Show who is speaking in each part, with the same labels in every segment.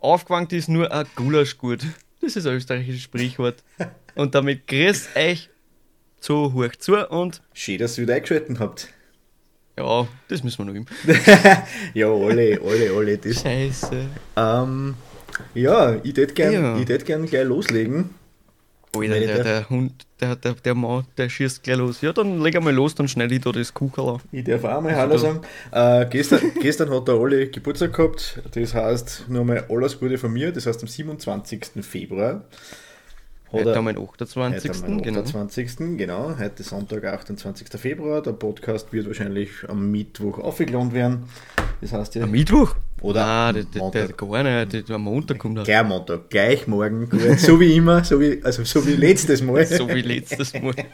Speaker 1: aufgewankt ist nur ein Gulasch gut. Das ist ein österreichisches Sprichwort. Und damit grüßt euch zu hoch zu und
Speaker 2: Schön, dass ihr wieder eingeschaltet habt.
Speaker 1: ja, das müssen wir noch üben.
Speaker 2: ja, alle, alle, alle. Das.
Speaker 1: Scheiße.
Speaker 2: Ähm, ja, ich hätte gern,
Speaker 1: Ja.
Speaker 2: ich tät gern gleich loslegen.
Speaker 1: Alter, der,
Speaker 2: darf.
Speaker 1: der Hund, der, der, der Mann, der schießt gleich los. Ja, dann leg einmal los, dann schneide ich da das Kuckerl an.
Speaker 2: Ich darf auch mal Hallo sagen. Äh, gestern, gestern hat der Olli Geburtstag gehabt. Das heißt, nur mal alles Gute von mir. Das heißt, am 27. Februar.
Speaker 1: Heute haben wir den
Speaker 2: Heute
Speaker 1: 28.
Speaker 2: haben wir den
Speaker 1: genau.
Speaker 2: 28. Genau, heute Sonntag, 28. Februar. Der Podcast wird wahrscheinlich am Mittwoch aufgeladen werden. Das heißt, ja,
Speaker 1: Am Mittwoch?
Speaker 2: Oder
Speaker 1: Nein, der, der, gar nicht. Der, am Montag kommt er.
Speaker 2: gleich am Montag, gleich morgen, so wie immer, so wie, also so wie letztes Mal.
Speaker 1: So wie letztes Mal.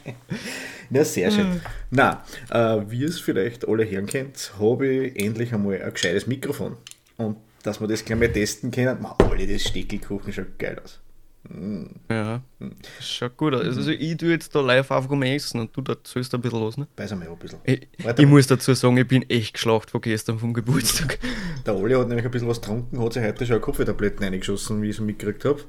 Speaker 2: Ja, sehr schön. Na, äh, wie es vielleicht alle hören könnt, habe ich endlich einmal ein gescheites Mikrofon. Und dass wir das gleich mal testen können, ma, alle das Steckelkuchen schaut geil aus.
Speaker 1: Ja, schaut gut aus. Also ich tue jetzt da live auf rum essen und du erzählst ein bisschen was, ne?
Speaker 2: Weiß einmal ein bisschen.
Speaker 1: Ich, ich muss dazu sagen, ich bin echt geschlacht von gestern vom Geburtstag.
Speaker 2: Der Oli hat nämlich ein bisschen was getrunken, hat sich heute schon Kopftabletten reingeschossen, wie ich es mitgekriegt habe.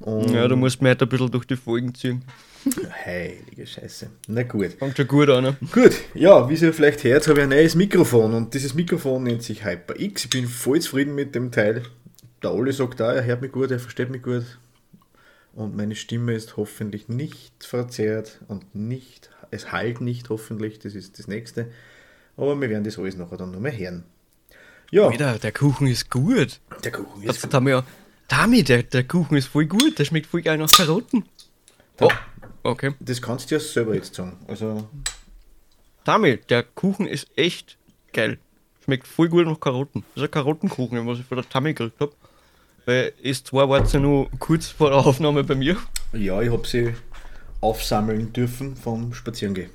Speaker 2: Und
Speaker 1: Ja, du musst mir heute ein bisschen durch die Folgen ziehen.
Speaker 2: heilige Scheiße. Na gut.
Speaker 1: Fängt schon gut an, ne?
Speaker 2: Gut, ja, wie ihr vielleicht hört, habe ich ein neues Mikrofon und dieses Mikrofon nennt sich HyperX. Ich bin voll zufrieden mit dem Teil. Der Oli sagt da, er hört mich gut, er versteht mich gut und meine Stimme ist hoffentlich nicht verzerrt und nicht, es halt nicht hoffentlich, das ist das nächste. Aber wir werden das alles nachher dann nochmal hören. Ja,
Speaker 1: Alter, der Kuchen ist gut.
Speaker 2: der Kuchen
Speaker 1: Das
Speaker 2: ist
Speaker 1: hat mir ja. Tami, der, der Kuchen ist voll gut. Der schmeckt voll geil nach Karotten. Oh, okay.
Speaker 2: Das kannst du ja selber jetzt sagen. Also,
Speaker 1: Tami, der Kuchen ist echt geil. Schmeckt voll gut nach Karotten. Das ist ein Karottenkuchen, was ich von der Tami gekriegt habe. Weil ist zwar war ja nur kurz vor der Aufnahme bei mir.
Speaker 2: ja, ich habe sie aufsammeln dürfen vom Spazierengehen.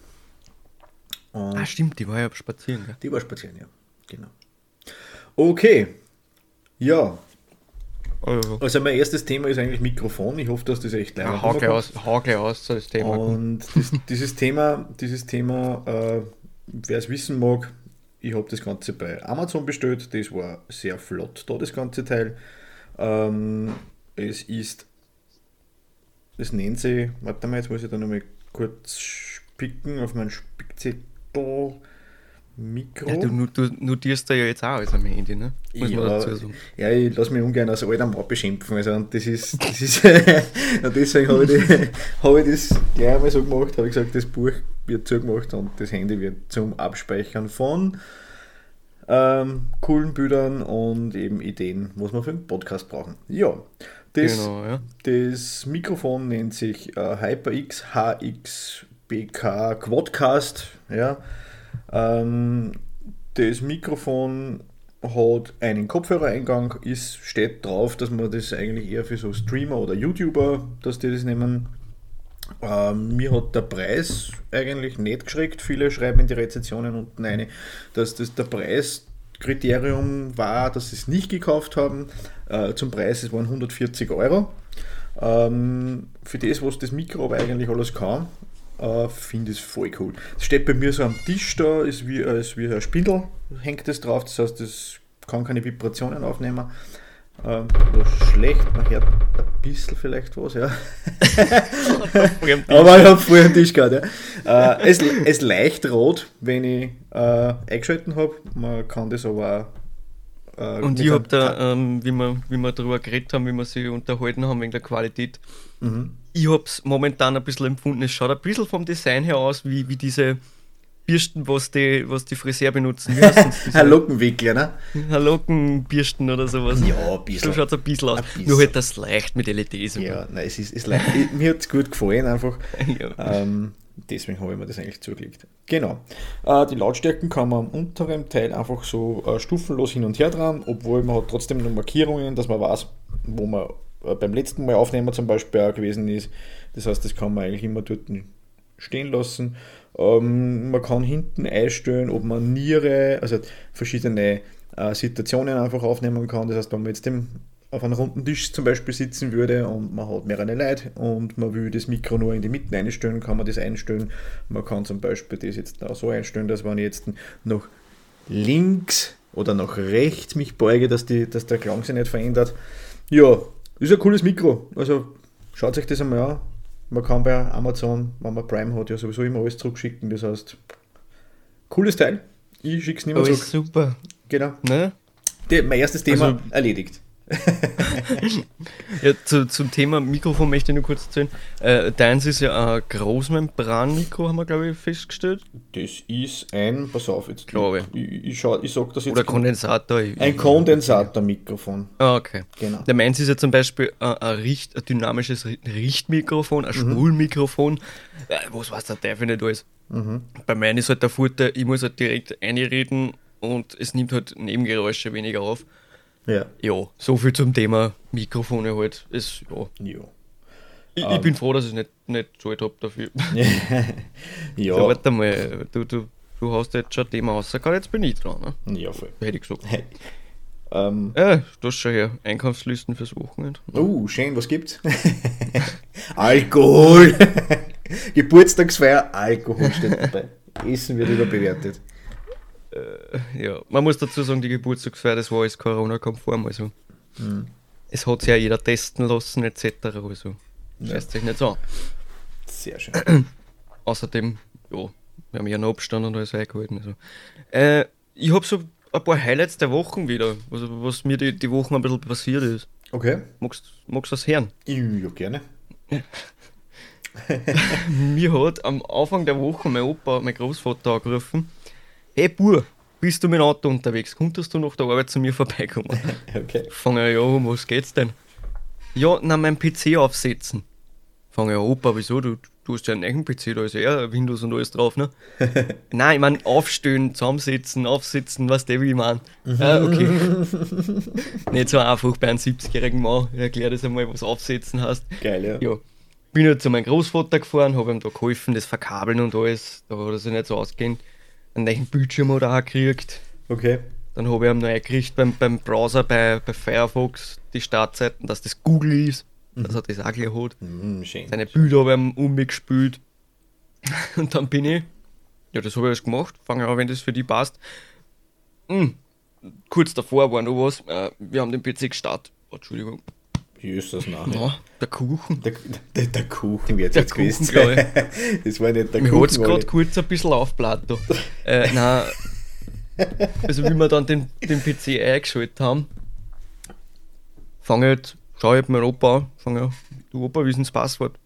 Speaker 2: Und
Speaker 1: Ah, stimmt, die war ja spazieren. Gell?
Speaker 2: Die war spazieren, ja. Genau. Okay. Ja,
Speaker 1: Also,
Speaker 2: also mein erstes Thema ist eigentlich Mikrofon. Ich hoffe, dass das echt leider
Speaker 1: ja, hau gleich aus, hau gleich aus, das Thema.
Speaker 2: Und das, dieses Thema, dieses Thema, äh, wer es wissen mag, ich habe das Ganze bei Amazon bestellt. Das war sehr flott da, das ganze Teil. Ähm, es ist, es nennt sich, warte mal, jetzt muss ich da nochmal kurz spicken auf meinen Spickzettel. Mikro.
Speaker 1: Ja, du, du notierst da ja jetzt auch alles am Handy, ne? Muss sagen.
Speaker 2: ja, ich lasse mich ungern als alter Mann beschimpfen. Also, und das ist, das ist und deswegen habe ich, habe ich das gleich einmal so gemacht, habe ich gesagt, das Buch wird zugemacht und das Handy wird zum Abspeichern von ähm, coolen Bildern und eben Ideen, was wir für einen Podcast brauchen. Ja, das,
Speaker 1: Genau, ja.
Speaker 2: das Mikrofon nennt sich äh, HyperX HXBK Quadcast. Ja. Ähm, das Mikrofon hat einen Kopfhörereingang, ist, steht drauf, dass man das eigentlich eher für so Streamer oder YouTuber, dass die das nehmen. Ähm, mir hat der Preis eigentlich nicht geschreckt. Viele schreiben in die Rezensionen unten eine, dass das der Preiskriterium war, dass sie es nicht gekauft haben. Äh, zum Preis, es waren 140 Euro. Ähm, für das, was das Mikro aber eigentlich alles kann, äh, finde ich es voll cool. Es steht bei mir so am Tisch da, ist wie, äh, ist wie ein Spindel, hängt das drauf, das heißt, es kann keine Vibrationen aufnehmen. Oder schlecht, man hört ein bisschen vielleicht was, ja. Aber ich habe vorher einen Tisch gehabt, ja. Äh, es, es leicht rot, wenn ich äh, eingeschalten habe. Man kann das aber auch. Äh,
Speaker 1: Und ich habe da, ähm, wie, wir, wie wir darüber geredet haben, wie wir sich unterhalten haben wegen der Qualität,
Speaker 2: Mhm.
Speaker 1: ich habe es momentan ein bisschen empfunden. Es schaut ein bisschen vom Design her aus wie, wie diese Bürsten, was die, was die Friseur benutzen.
Speaker 2: Ein Lockenwickler, ne?
Speaker 1: Lockenbürsten oder sowas.
Speaker 2: Ja, ein bisschen.
Speaker 1: So schaut es ein bisschen aus.
Speaker 2: Ein bisschen.
Speaker 1: Nur halt das leicht mit LEDs.
Speaker 2: Ja, nein, es ist, es leicht. Ich- Mir hat es gut gefallen, einfach.
Speaker 1: Ja.
Speaker 2: Ähm, deswegen habe ich mir das eigentlich zugelegt. Genau. Äh, die Lautstärken kann man am unteren Teil einfach so äh, stufenlos hin und her dran, obwohl man hat trotzdem noch Markierungen, dass man weiß, wo man äh, beim letzten Mal aufnehmen zum Beispiel auch gewesen ist. Das heißt, das kann man eigentlich immer dort stehen lassen. Ähm, man kann hinten einstellen, ob man Niere, also verschiedene äh, Situationen einfach aufnehmen kann. Das heißt, wenn man jetzt im, auf einem runden Tisch zum Beispiel sitzen würde und man hat mehrere Leute und man will das Mikro nur in die Mitte einstellen, kann man das einstellen. Man kann zum Beispiel das jetzt auch so einstellen, dass wenn ich jetzt nach links oder nach rechts mich beuge, dass, die, dass der Klang sich nicht verändert. Ja, ist ein cooles Mikro. Also schaut euch das einmal an. Man kann bei Amazon, wenn man Prime hat, ja sowieso immer alles zurückschicken. Das heißt, cooles Teil. Ich schicke es nicht mehr
Speaker 1: Alles
Speaker 2: zurück.
Speaker 1: super.
Speaker 2: Genau.
Speaker 1: Ne?
Speaker 2: Die, mein erstes Thema
Speaker 1: Also-
Speaker 2: erledigt.
Speaker 1: Ja, zu, zum Thema Mikrofon möchte ich nur kurz erzählen. Äh, deins ist ja ein Großmembran-Mikro, haben wir, glaube ich, festgestellt.
Speaker 2: Das ist ein, pass auf, jetzt
Speaker 1: Glaube
Speaker 2: ich, ich, schau, ich sag das jetzt.
Speaker 1: Oder Kondensator. ich-
Speaker 2: ein Kondensatormikrofon.
Speaker 1: Ah, okay.
Speaker 2: Genau.
Speaker 1: Der meins ist ja zum Beispiel ein, ein, Richt, ein dynamisches Ri- Richtmikrofon,
Speaker 2: Mhm.
Speaker 1: ein Spulmikrofon. Äh, was weiß der Teufel nicht alles.
Speaker 2: Mhm.
Speaker 1: Bei meinem ist halt der Vorteil, ich muss halt direkt einreden und es nimmt halt Nebengeräusche weniger auf.
Speaker 2: Ja.
Speaker 1: Ja, so viel zum Thema Mikrofone halt. Es, ja.
Speaker 2: Ja.
Speaker 1: Ich,
Speaker 2: Ähm.
Speaker 1: ich bin froh, dass ich es nicht, nicht habe dafür.
Speaker 2: ja.
Speaker 1: Ja. warte mal, du, du, du hast jetzt schon ein Thema rausgehauen, jetzt bin ich dran. Ne?
Speaker 2: Ja, voll.
Speaker 1: Hätte ich gesagt.
Speaker 2: Ähm,
Speaker 1: Ja, du hast schon her. Einkaufslisten fürs Wochenende.
Speaker 2: oh, schön, was gibt's? Alkohol! Geburtstagsfeier, Alkohol steht dabei. Essen wird überbewertet.
Speaker 1: Ja, man muss dazu sagen, die Geburtstagsfeier, das war alles Corona-konform. Also.
Speaker 2: Mhm.
Speaker 1: Es hat sich ja jeder testen lassen, etc. Also, scheißt sich nicht so an.
Speaker 2: Sehr schön.
Speaker 1: Außerdem, ja, wir haben ja einen Abstand und alles eingehalten. Also. Äh, ich habe so ein paar Highlights der Wochen wieder, also, was mir die, die Wochen ein bisschen passiert ist.
Speaker 2: Okay.
Speaker 1: Magst magst du das hören?
Speaker 2: Ja, gerne.
Speaker 1: Mir hat am Anfang der Woche mein Opa, mein Großvater angerufen: Hey Bur, bist du mit dem Auto unterwegs? Konntest du nach der Arbeit zu mir vorbeikommen?
Speaker 2: Okay.
Speaker 1: Fange ich ja, um was geht's denn? Ja, na, mein PC aufsetzen. Fange ich an, Opa, wieso? Du, du hast ja einen neuen PC, da ist ja Windows und alles drauf, ne? Nein, ich meine, aufstehen, zusammensetzen, aufsitzen, was der wie ich meine. Ah, okay. Nicht so einfach bei einem 70-jährigen Mann. Ich erklär das einmal, was aufsetzen heißt.
Speaker 2: Geil, ja.
Speaker 1: Ja. Bin halt zu meinem Großvater gefahren, habe ihm da geholfen, das Verkabeln und alles. Da hat er sich nicht so auskennt. Einen neuen Bildschirm hat er auch gekriegt.
Speaker 2: Okay.
Speaker 1: Dann habe ich ihm noch eingekriegt beim, beim Browser, bei, bei Firefox, die Startseiten, dass das Google ist, dass er das auch gleich hat.
Speaker 2: Mm, schön.
Speaker 1: Seine Bilder habe ich ihm um mich gespült. Und dann bin ich, ja, das habe ich alles gemacht, fange an, wenn das für die passt. Hm, kurz davor war noch was, äh, wir haben den PC gestartet. Oh, Entschuldigung.
Speaker 2: Jesus, nein.
Speaker 1: Ja, der Kuchen.
Speaker 2: Der, der, der Kuchen wird jetzt
Speaker 1: Kuchen,
Speaker 2: gewesen. Das war nicht der
Speaker 1: Mir hat es
Speaker 2: Kuchen.
Speaker 1: gerade kurz ein bisschen da. äh, nein, also wie wir dann den, den PC eingeschaltet haben, fange ich halt, schau ich meinen Opa an, fange an, du Opa, wie ist denn das Passwort?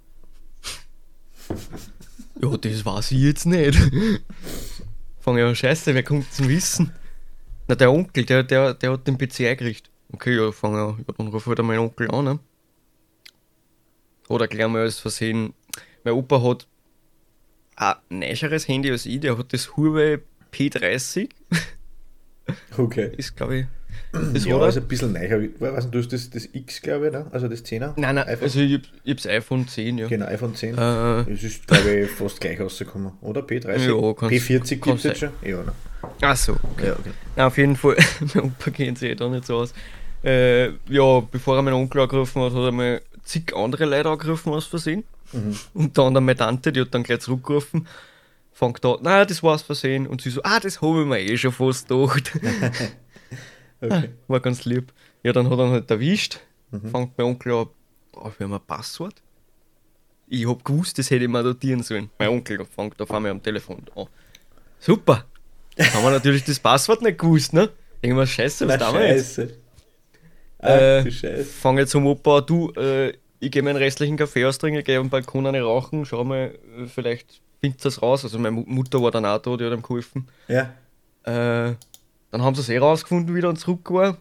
Speaker 1: ja, das weiß ich jetzt nicht. fange ich an, scheiße, wer kommt zum Wissen? Na, der Onkel, der, der, der hat den PC eingerichtet. Okay, ja, fange an, ja, dann ruf halt meinen Onkel an, ne? Oder gleich mal als Versehen, mein Opa hat ein neueres Handy als ich, der hat das Huawei P30.
Speaker 2: Okay.
Speaker 1: Ist, glaube ich. Das
Speaker 2: ja, ist ein bisschen neuer. Weißt du, du hast das, das X, glaube ich, ne? also das 10er?
Speaker 1: Nein, nein,
Speaker 2: iPhone.
Speaker 1: also ich, hab- ich hab's iPhone 10, ja.
Speaker 2: Genau, iPhone 10.
Speaker 1: Äh,
Speaker 2: Es ist, glaube ich, fast gleich rausgekommen, oder? P30?
Speaker 1: Ja, kann's-
Speaker 2: P40 gibt es jetzt schon? Ja, ne?
Speaker 1: ach so.
Speaker 2: Ja, okay.
Speaker 1: Na, auf jeden Fall, mein Opa kennt sich eh da nicht so aus. Äh, ja, bevor er meinen Onkel angerufen hat, hat er mal zig andere Leute angerufen aus Versehen.
Speaker 2: Mhm.
Speaker 1: Und dann meine Tante, die hat dann gleich zurückgerufen. Fängt da, nein, das war aus Versehen. Und sie so, ah, das habe ich mir eh schon fast gedacht.
Speaker 2: okay.
Speaker 1: War ganz lieb. Ja, dann hat er ihn halt erwischt.
Speaker 2: Mhm.
Speaker 1: Fängt mein Onkel an, brauchen wir mal ein Passwort? Ich hab gewusst, das hätte ich mal notieren sollen. Mein Onkel fängt auf einmal am Telefon an. Super! Haben wir natürlich das Passwort nicht gewusst, ne? Irgendwas scheiße, was
Speaker 2: Na,
Speaker 1: da wir jetzt?
Speaker 2: scheiße. Ach,
Speaker 1: Äh,
Speaker 2: du Scheiße.
Speaker 1: Fang jetzt zum Opa, du, äh, ich gehe meinen restlichen Kaffee austrinken, gehe am Balkon eine rauchen, schau mal, äh, vielleicht findet das raus. Also meine Mu- Mutter war dann auch da, die hat ihm geholfen.
Speaker 2: Ja.
Speaker 1: Äh, dann haben sie es eh rausgefunden, wie dann zurück war.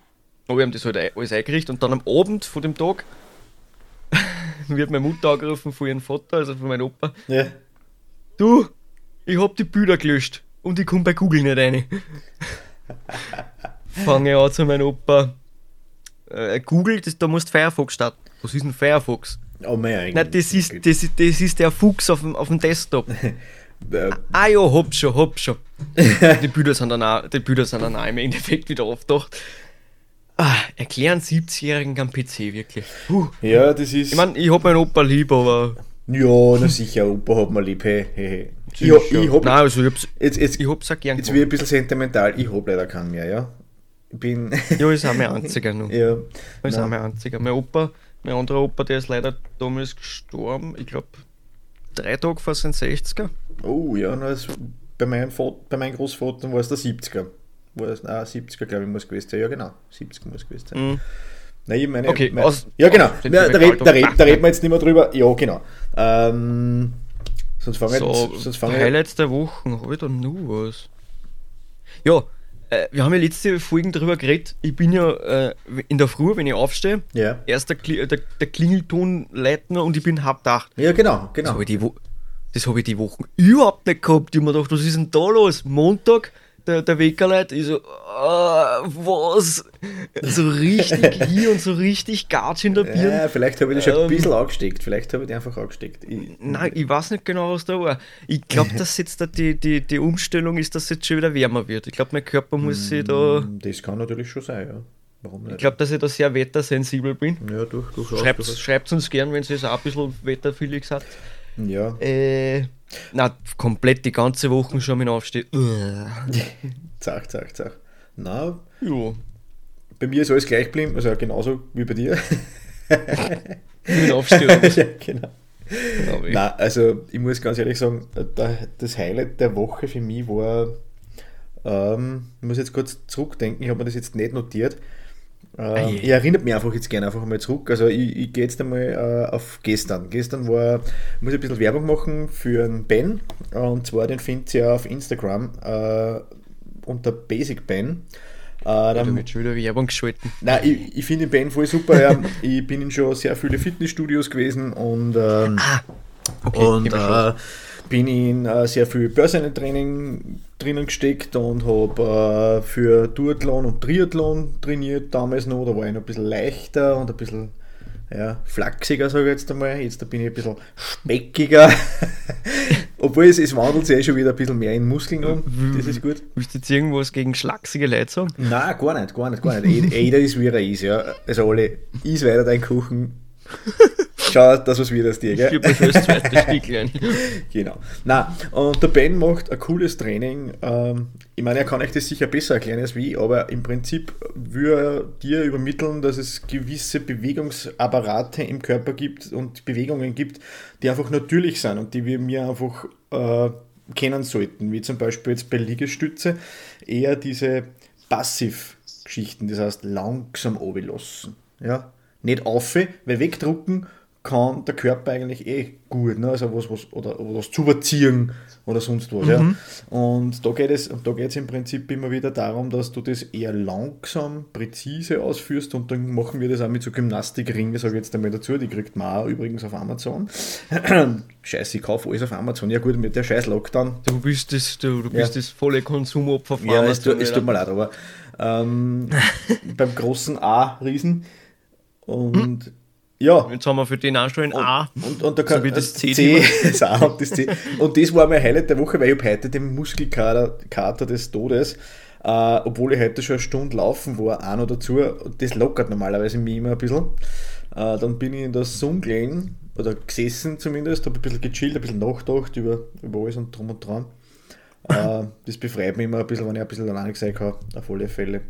Speaker 1: Aber wir haben das halt alles eingerichtet und dann am Abend von dem Tag wird meine Mutter angerufen von ihrem Vater, also von meinem Opa.
Speaker 2: Ja.
Speaker 1: Du, ich hab die Bilder gelöscht und ich komm bei Google nicht rein. Fange an zu meinem Opa. Äh, Google, das, da musst Firefox starten. Was ist ein Firefox?
Speaker 2: Oh mein
Speaker 1: Nein, das ist, das, ist- das ist der Fuchs auf dem, auf dem Desktop. Ah ja, hab schon, hab schon. die, Bilder sind dann auch, die Bilder sind dann auch im Endeffekt wieder aufgedacht. Ah, erklären 70-Jährigen am PC wirklich. Puh.
Speaker 2: ja, das ist.
Speaker 1: Ich meine, ich hab meinen Opa lieb, aber.
Speaker 2: ja, na sicher, Opa hat mir lieb. Hey, hey. Ich,
Speaker 1: Sicher.
Speaker 2: ich, hab,
Speaker 1: Nein, also ich hab's,
Speaker 2: jetzt, jetzt,
Speaker 1: ich hab's auch gern
Speaker 2: jetzt wird ein bisschen sentimental. Ich hab leider keinen mehr, ja. Bin.
Speaker 1: Ja, ist auch mein einziger noch.
Speaker 2: ja,
Speaker 1: ist
Speaker 2: nein.
Speaker 1: auch mein einziger. Mein Opa, mein anderer Opa, der ist leider damals gestorben. Ich glaube, drei Tage vor seinen 60er.
Speaker 2: Oh ja, na, das, bei, meinem Vater, bei meinem Großvater war es der 70er. War es, nein, 70er glaube ich muss gewesen sein. Ja genau, 70 muss gewesen sein.
Speaker 1: Mhm.
Speaker 2: Nein, ich meine,
Speaker 1: Okay,
Speaker 2: meine
Speaker 1: aus-
Speaker 2: ja genau,
Speaker 1: aus
Speaker 2: ja, da, red, da, red, da reden wir jetzt nicht mehr drüber. Ja genau. Ähm, sonst fangen
Speaker 1: So,
Speaker 2: wir sonst fangen
Speaker 1: Highlights der Wochen, habe ich da nur was? Ja, äh, wir haben ja letzte Folgen darüber geredet. Ich bin ja äh, in der Früh, wenn ich aufstehe,
Speaker 2: ja.
Speaker 1: erst der, Kli der, der Klingelton leitner und ich bin halb acht.
Speaker 2: ja, genau,
Speaker 1: Das
Speaker 2: genau.
Speaker 1: habe ich, die Wo- das hab ich die Wochen überhaupt nicht gehabt. Ich hab mir gedacht, was ist denn da los? Montag, der, der Weckerleit, ich so, ah, was? So richtig hier und so richtig Gatsch in der Birne.
Speaker 2: Ja, vielleicht habe ich das schon ein
Speaker 1: Ähm,
Speaker 2: bisschen angesteckt. Vielleicht habe ich die einfach angesteckt. Ich,
Speaker 1: Nein, ich weiß nicht genau, was da war. Ich glaube, dass jetzt da die, die, die Umstellung ist, dass es jetzt schon wieder wärmer wird. Ich glaube, mein Körper muss sich da.
Speaker 2: Das kann natürlich schon sein, ja. Warum nicht?
Speaker 1: Ich glaube, dass ich da sehr wettersensibel bin.
Speaker 2: ja, durch, durchaus.
Speaker 1: Schreibt,
Speaker 2: durchaus.
Speaker 1: schreibt uns gern, wenn ihr es auch ein bisschen wetterfühlig seid.
Speaker 2: Ja,
Speaker 1: Äh, na, komplett die ganze Woche schon mit aufstehen.
Speaker 2: zack, zack, zack. Na,
Speaker 1: Ja,
Speaker 2: bei mir ist alles gleich geblieben, also genauso wie bei dir.
Speaker 1: mit aufstehen.
Speaker 2: ja, genau. Nein, also ich muss ganz ehrlich sagen, da- das Highlight der Woche für mich war, ähm, ich muss jetzt kurz zurückdenken, ich habe mir das jetzt nicht notiert. Ähm,
Speaker 1: je.
Speaker 2: ich erinnere mich einfach jetzt gerne einfach mal zurück. Also ich, ich gehe jetzt einmal äh, auf gestern. Gestern war, ich muss ein bisschen Werbung machen für einen Ben. Und zwar den findet ihr auf Instagram äh, unter Basic Ben. Äh,
Speaker 1: Da
Speaker 2: dann,
Speaker 1: wird schon wieder Werbung geschalten.
Speaker 2: Nein, ich, ich finde den Ben voll super. Ja. ich bin in schon sehr viele Fitnessstudios gewesen und, ähm,
Speaker 1: Okay,
Speaker 2: und bin in äh, sehr viel Börsentraining drinnen gesteckt und habe äh, für Duathlon und Triathlon trainiert damals noch. Da war ich noch ein bisschen leichter und ein bisschen ja, flachsiger, sage ich jetzt einmal. Jetzt bin ich ein bisschen speckiger. Obwohl es, es wandelt sich eh schon wieder ein bisschen mehr in Muskeln um. Das ist gut.
Speaker 1: Willst du jetzt irgendwas gegen schlachsige Leute sagen?
Speaker 2: Nein, gar nicht, gar nicht, gar nicht. Jeder- ist wie er ist, ja. Also alle, iss weiter deinen Kuchen. Schau, dass was wird aus dir,
Speaker 1: Ich
Speaker 2: gell?
Speaker 1: gebe mir das zweite Stücklein.
Speaker 2: Genau. Na, und der Ben macht ein cooles Training. Ähm, ich meine, er kann euch das sicher besser erklären als wie, aber im Prinzip würde er dir übermitteln, dass es gewisse Bewegungsapparate im Körper gibt und Bewegungen gibt, die einfach natürlich sind und die wir mir einfach äh, kennen sollten. Wie zum Beispiel jetzt bei Liegestütze eher diese Passivgeschichten, das heißt langsam lassen. Ja? Nicht auf, weil wegdrucken kann der Körper eigentlich eh gut, ne? also was, was, oder, oder was zuberziehen oder sonst was. Ja? Und da geht es da geht es im Prinzip immer wieder darum, dass du das eher langsam, präzise ausführst und dann machen wir das auch mit so Gymnastikringen, sage ich jetzt einmal dazu, die kriegt man auch übrigens auf Amazon. Scheiße, ich kaufe alles auf Amazon. Ja gut, mit der scheiß Lockdown.
Speaker 1: Du bist das, du, du bist
Speaker 2: Ja.
Speaker 1: das volle Konsumopfer von
Speaker 2: Ja, es,
Speaker 1: Amazon,
Speaker 2: tut- es
Speaker 1: Alter.
Speaker 2: tut mir leid, aber ähm, beim großen A-Riesen und ja,
Speaker 1: Jetzt haben wir für den ein A.
Speaker 2: Und, und da kann,
Speaker 1: So das C,
Speaker 2: C, das A und das C. Und das war mein Highlight der Woche, weil ich habe heute den Muskelkater Kater des Todes, äh, obwohl ich heute schon eine Stunde laufen war, auch noch dazu. Und das lockert normalerweise mich immer ein bisschen. Äh, dann bin ich in der Sunglen, oder gesessen zumindest, habe ein bisschen gechillt, ein bisschen nachgedacht über, über alles und drum und dran. Äh, das befreit mich immer ein bisschen, wenn ich ein bisschen alleine sein kann, auf alle Fälle.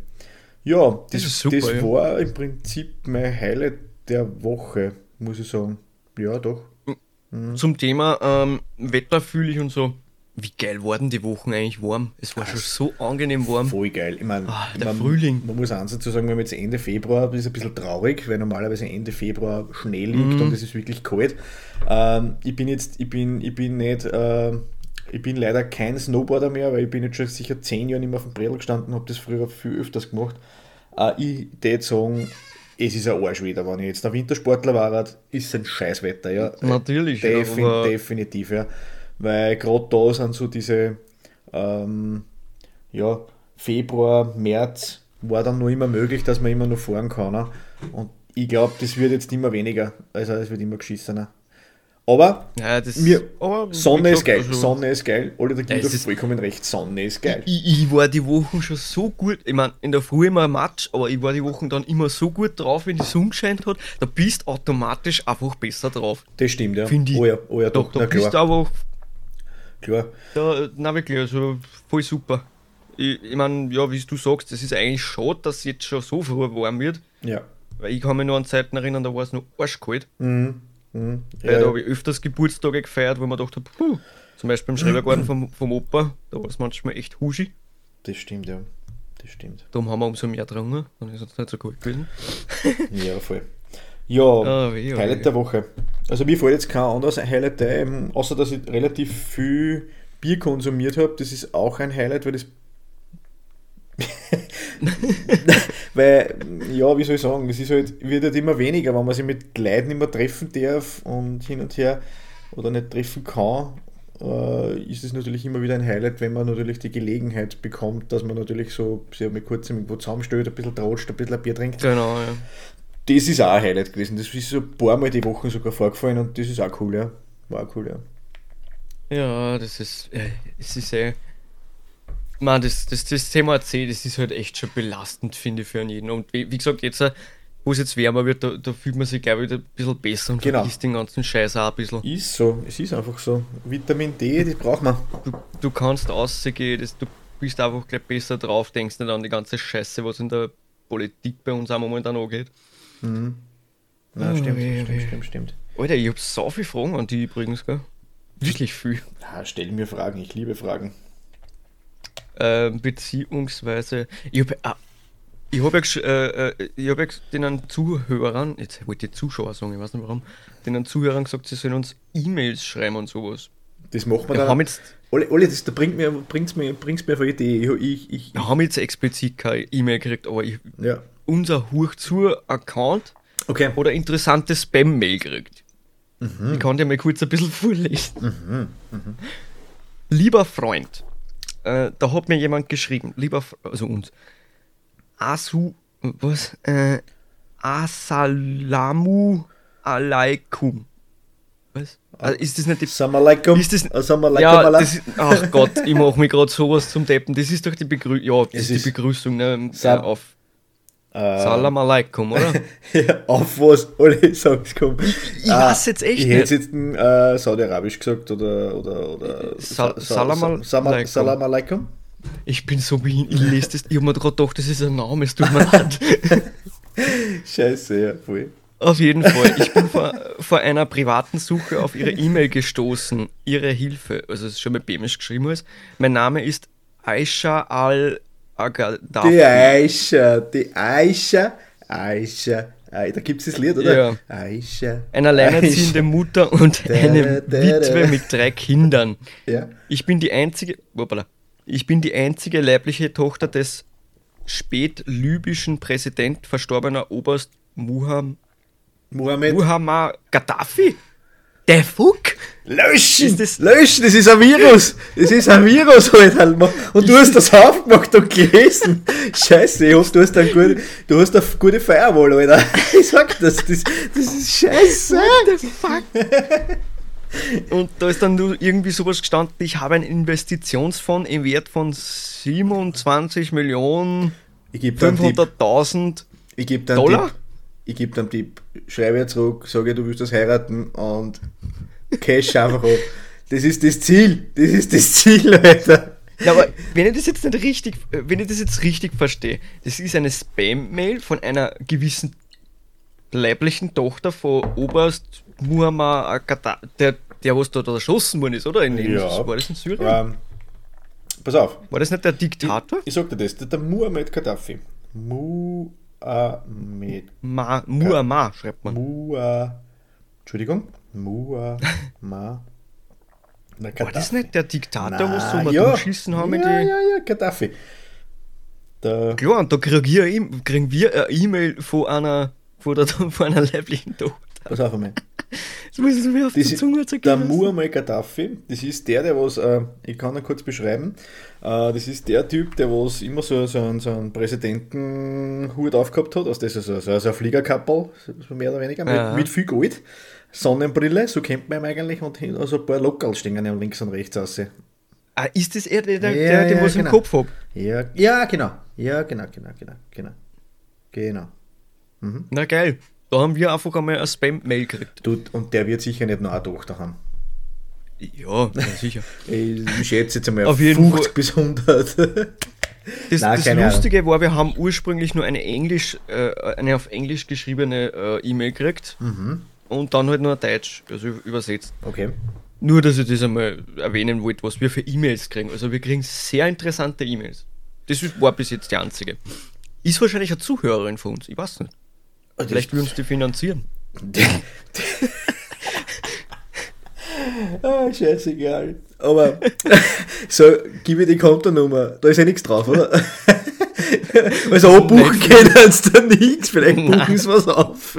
Speaker 2: Ja, das,
Speaker 1: Das
Speaker 2: das,
Speaker 1: super, ja.
Speaker 2: war im Prinzip mein Highlight der Woche, muss ich sagen. Ja, doch.
Speaker 1: Zum Thema ähm, Wetter fühle ich und so. Wie geil waren die Wochen eigentlich warm? Es war schon so angenehm warm.
Speaker 2: Voll geil. Ich meine,
Speaker 1: Ah, der
Speaker 2: man,
Speaker 1: Frühling.
Speaker 2: man muss eins dazu sagen, wir haben jetzt Ende Februar, das ist ein bisschen traurig, weil normalerweise Ende Februar Schnee liegt
Speaker 1: Mhm.
Speaker 2: und es ist wirklich kalt. Ähm, ich bin jetzt, ich bin, ich bin nicht, äh, ich bin leider kein Snowboarder mehr, weil ich bin jetzt schon sicher zehn Jahre nicht mehr auf dem Bredel gestanden, habe das früher viel öfters gemacht. Äh, ich würde sagen, es ist ein Arsch wieder, wenn ich jetzt der Wintersportler war, ist es ein Scheißwetter, ja.
Speaker 1: Natürlich, ja,
Speaker 2: Defin
Speaker 1: aber-
Speaker 2: definitiv, ja. Weil gerade da sind so diese, ähm, ja, Februar, März war dann noch immer möglich, dass man immer noch fahren kann. Ne? Und ich glaube, das wird jetzt immer weniger, also es wird immer geschissener. Aber
Speaker 1: Ja, das,
Speaker 2: mir,
Speaker 1: aber
Speaker 2: Sonne ist geil, Sonne ist geil, alle da gibt
Speaker 1: es
Speaker 2: vollkommen recht, Sonne ist geil.
Speaker 1: Ich, ich war die Wochen schon so gut, ich meine, in der Früh immer ein Matsch, aber ich war die Wochen dann immer so gut drauf, wenn die Sonne gescheint hat, da bist du automatisch einfach besser drauf.
Speaker 2: Das stimmt, ja.
Speaker 1: Finde ich.
Speaker 2: Oh ja, oh ja,
Speaker 1: Doch,
Speaker 2: doch,
Speaker 1: da
Speaker 2: na
Speaker 1: bist du einfach,
Speaker 2: klar.
Speaker 1: da, na wirklich, also voll super. ich, ich meine, ja, wie du sagst, es ist eigentlich schade, dass es jetzt schon so früh warm wird.
Speaker 2: Ja.
Speaker 1: Weil ich kann mich nur an Zeiten erinnern, da war es noch arschkalt.
Speaker 2: Mhm. Mhm.
Speaker 1: Weil
Speaker 2: Ja,
Speaker 1: da habe ich öfters Geburtstage gefeiert, wo man gedacht habe, puh, zum Beispiel im Schrebergarten vom, vom Opa, da war es manchmal echt huschi.
Speaker 2: das stimmt, ja. Das stimmt.
Speaker 1: Darum haben wir umso mehr getrunken, dann ist es nicht so kalt gewesen.
Speaker 2: Ja, voll. Ja,
Speaker 1: Ah, weh, oh
Speaker 2: Highlight
Speaker 1: weh.
Speaker 2: der Woche. Also mir fällt jetzt kein anderes Highlight ein, außer dass ich relativ viel Bier konsumiert habe. Das ist auch ein Highlight, weil das weil, ja, wie soll ich sagen, das ist halt, wird halt immer weniger, wenn man sich mit Leuten immer treffen darf und hin und her oder nicht treffen kann, äh, ist es natürlich immer wieder ein Highlight, wenn man natürlich die Gelegenheit bekommt, dass man natürlich so sich mit kurzem irgendwo zusammenstellt, ein bisschen tratscht, ein bisschen ein Bier trinkt.
Speaker 1: Genau, ja.
Speaker 2: Das ist auch ein Highlight gewesen. Das ist so ein paar Mal die Woche sogar vorgefallen und das ist auch cool, ja. War auch cool, ja.
Speaker 1: Ja, das ist, äh, es ist eh. Man, das, das, das Thema AC, das ist halt echt schon belastend, finde ich, für einen jeden. Und wie, wie gesagt, jetzt, äh, wo es jetzt wärmer wird, da, da fühlt man sich gleich wieder ein bisschen besser und
Speaker 2: Genau.
Speaker 1: vergisst den ganzen Scheiß auch ein bisschen.
Speaker 2: Ist so, es ist einfach so. Vitamin D, das braucht man.
Speaker 1: Du, du kannst rausgehen, das, du bist einfach gleich besser drauf, denkst nicht an die ganze Scheiße, was in der Politik bei uns auch momentan angeht.
Speaker 2: Ja,
Speaker 1: Oh,
Speaker 2: stimmt,
Speaker 1: weh,
Speaker 2: stimmt,
Speaker 1: weh.
Speaker 2: stimmt, stimmt.
Speaker 1: Alter, ich hab so viele Fragen an die übrigens, gell? Wirklich viel.
Speaker 2: Ja, stell mir Fragen, ich liebe Fragen.
Speaker 1: Ähm, beziehungsweise, ich habe ah, ich hab ja, äh, äh, ich hab ja den Zuhörern, jetzt wollte ich Zuschauer sagen, ich weiß nicht warum, den Zuhörern gesagt, sie sollen uns E-Mails schreiben und sowas.
Speaker 2: Das macht man
Speaker 1: Wir
Speaker 2: dann.
Speaker 1: haben jetzt,
Speaker 2: Alle, alle, das da bringt mir, bringt's mir, bringt's mir auf eine Idee. Ich, ich, ich,
Speaker 1: wir haben jetzt explizit keine E-Mail gekriegt, aber ich,
Speaker 2: ja.
Speaker 1: unser Hochzu-Account
Speaker 2: Okay.
Speaker 1: oder interessante Spam-Mail gekriegt. Ich kann dir mal kurz ein bisschen vorlesen. Lieber Freund, äh, da hat mir jemand geschrieben, lieber, also uns, Asu, was, äh, Assalamu alaikum. Was? Also ist das nicht die
Speaker 2: Assalamu alaikum.
Speaker 1: Ist das-
Speaker 2: Assalamu alaikum.
Speaker 1: ja, das ach Gott, ich mache mir gerade sowas zum Deppen. Das ist doch die Begrüßung. Ja, das ist die Begrüßung ne, äh, auf
Speaker 2: Äh,
Speaker 1: Salam alaikum, oder?
Speaker 2: ja, auf was alle sagen es kommt.
Speaker 1: Ich weiß jetzt echt
Speaker 2: Ich
Speaker 1: nicht.
Speaker 2: hätte jetzt in äh, Saudi-Arabisch gesagt oder. oder, oder
Speaker 1: Sa-
Speaker 2: Sa-
Speaker 1: Salam
Speaker 2: Sa-
Speaker 1: al-
Speaker 2: Salam
Speaker 1: alaikum.
Speaker 2: Salam alaikum.
Speaker 1: Ich bin so behindert. Ich lese das. Ich habe mir gerade gedacht, das ist ein Name, es tut mir leid.
Speaker 2: Scheiße, ja, voll.
Speaker 1: Auf jeden Fall. Ich bin vor, vor einer privaten Suche auf Ihre E-Mail gestoßen. Ihre Hilfe. Also, es ist schon mit Bämisch geschrieben ist. Mein Name ist Aisha
Speaker 2: Die
Speaker 1: Al-Agadafi.
Speaker 2: Aisha, die Aisha, Aisha. Ai- Da gibt es das Lied, oder?
Speaker 1: Ja.
Speaker 2: Aisha.
Speaker 1: Eine alleinerziehende Mutter und
Speaker 2: Da,
Speaker 1: eine
Speaker 2: da,
Speaker 1: Witwe
Speaker 2: da.
Speaker 1: mit drei Kindern.
Speaker 2: Ja.
Speaker 1: Ich bin die einzige, hoppala, ich bin die einzige leibliche Tochter des spätlibyschen Präsident verstorbener Oberst Muham,
Speaker 2: Mohammed.
Speaker 1: Muhammar Gaddafi. Der Fuck?
Speaker 2: Löschen!
Speaker 1: Ist das-
Speaker 2: Löschen, das ist ein Virus! Das ist ein Virus mal. Und du hast das aufgemacht und gelesen. Scheiße, ich hoffe, du hast eine gute, du hast eine gute Firewall, Alter. Ich sag das, das, das ist scheiße.
Speaker 1: What the fuck? Und da ist dann nur irgendwie sowas gestanden, ich habe einen Investitionsfonds im Wert von 27 Millionen
Speaker 2: Ich gebe dir einen Tipp.
Speaker 1: 500.000
Speaker 2: Ich gebe dir einen
Speaker 1: Dollar?
Speaker 2: Tipp. Ich gebe dir einen Tipp. Schreibe ihr zurück, sage, du willst das heiraten und cash einfach ab. Das ist das Ziel. Das ist das Ziel, Alter.
Speaker 1: Ja, aber wenn ich das jetzt nicht richtig, äh, wenn ich das jetzt richtig verstehe, das ist eine Spam-Mail von einer gewissen leiblichen Tochter von Oberst Muammar Gaddafi, der, der was da erschossen worden ist, oder? In,
Speaker 2: Ja.
Speaker 1: War das in Syrien?
Speaker 2: Ähm, pass auf.
Speaker 1: War das nicht der Diktator?
Speaker 2: Ich sag dir das, der, der Muhammad Gaddafi. Muhammad.
Speaker 1: Ma, Muammar, schreibt man.
Speaker 2: Mua. Entschuldigung. Mua. Ma. Na,
Speaker 1: War das nicht der Diktator, was so mal
Speaker 2: ja.
Speaker 1: geschissen haben?
Speaker 2: Ja, ja, ja, Gaddafi. Der,
Speaker 1: Klar, und da kriegen wir eine E-Mail von einer, von, der, von einer leiblichen Tochter.
Speaker 2: pass auf einmal.
Speaker 1: Das muss ich mir auf
Speaker 2: Das
Speaker 1: die Zunge
Speaker 2: der
Speaker 1: zergehen lassen.
Speaker 2: Muammar Gaddafi, das ist der, der was, äh, ich kann ihn kurz beschreiben, äh, das ist der Typ, der was immer so, so einen, so einen Präsidentenhut aufgehabt hat, also das ist so, so, so ein Fliegerkappel, so mehr oder weniger, mit,
Speaker 1: Ja.
Speaker 2: mit viel Gold, Sonnenbrille, so kennt man ihn eigentlich, und hin- also ein paar Lockerl stehen ihm links und rechts aus.
Speaker 1: Ah, ist das er, der, der,
Speaker 2: Ja,
Speaker 1: der, den
Speaker 2: ja,
Speaker 1: was ich im
Speaker 2: genau.
Speaker 1: Kopf hab?
Speaker 2: Ja, ja, genau, ja, genau, genau, genau, genau, genau.
Speaker 1: Na geil. Da haben wir einfach einmal eine Spam-Mail gekriegt.
Speaker 2: Du, und der wird sicher nicht nur eine Tochter haben.
Speaker 1: Ja, sicher.
Speaker 2: Ich schätze jetzt einmal
Speaker 1: Auf jeden
Speaker 2: 50 bis 100.
Speaker 1: Das,
Speaker 2: Nein,
Speaker 1: das
Speaker 2: keine Ahnung.
Speaker 1: Lustige war, wir haben ursprünglich nur eine Englisch, äh, eine auf Englisch geschriebene äh, E-Mail gekriegt
Speaker 2: Mhm.
Speaker 1: Und dann halt nur Deutsch, also übersetzt.
Speaker 2: Okay.
Speaker 1: Nur, dass ich das einmal erwähnen wollte, was wir für E-Mails kriegen. Also wir kriegen sehr interessante E-Mails. Das ist- war bis jetzt die einzige. Ist wahrscheinlich eine Zuhörerin von uns, ich weiß nicht. Vielleicht will uns die finanzieren.
Speaker 2: ah, scheißegal. Aber so, gib mir die Kontonummer. Da ist ja nichts drauf, oder? Also abbuchen können sie da nichts. Vielleicht buchen sie was auf.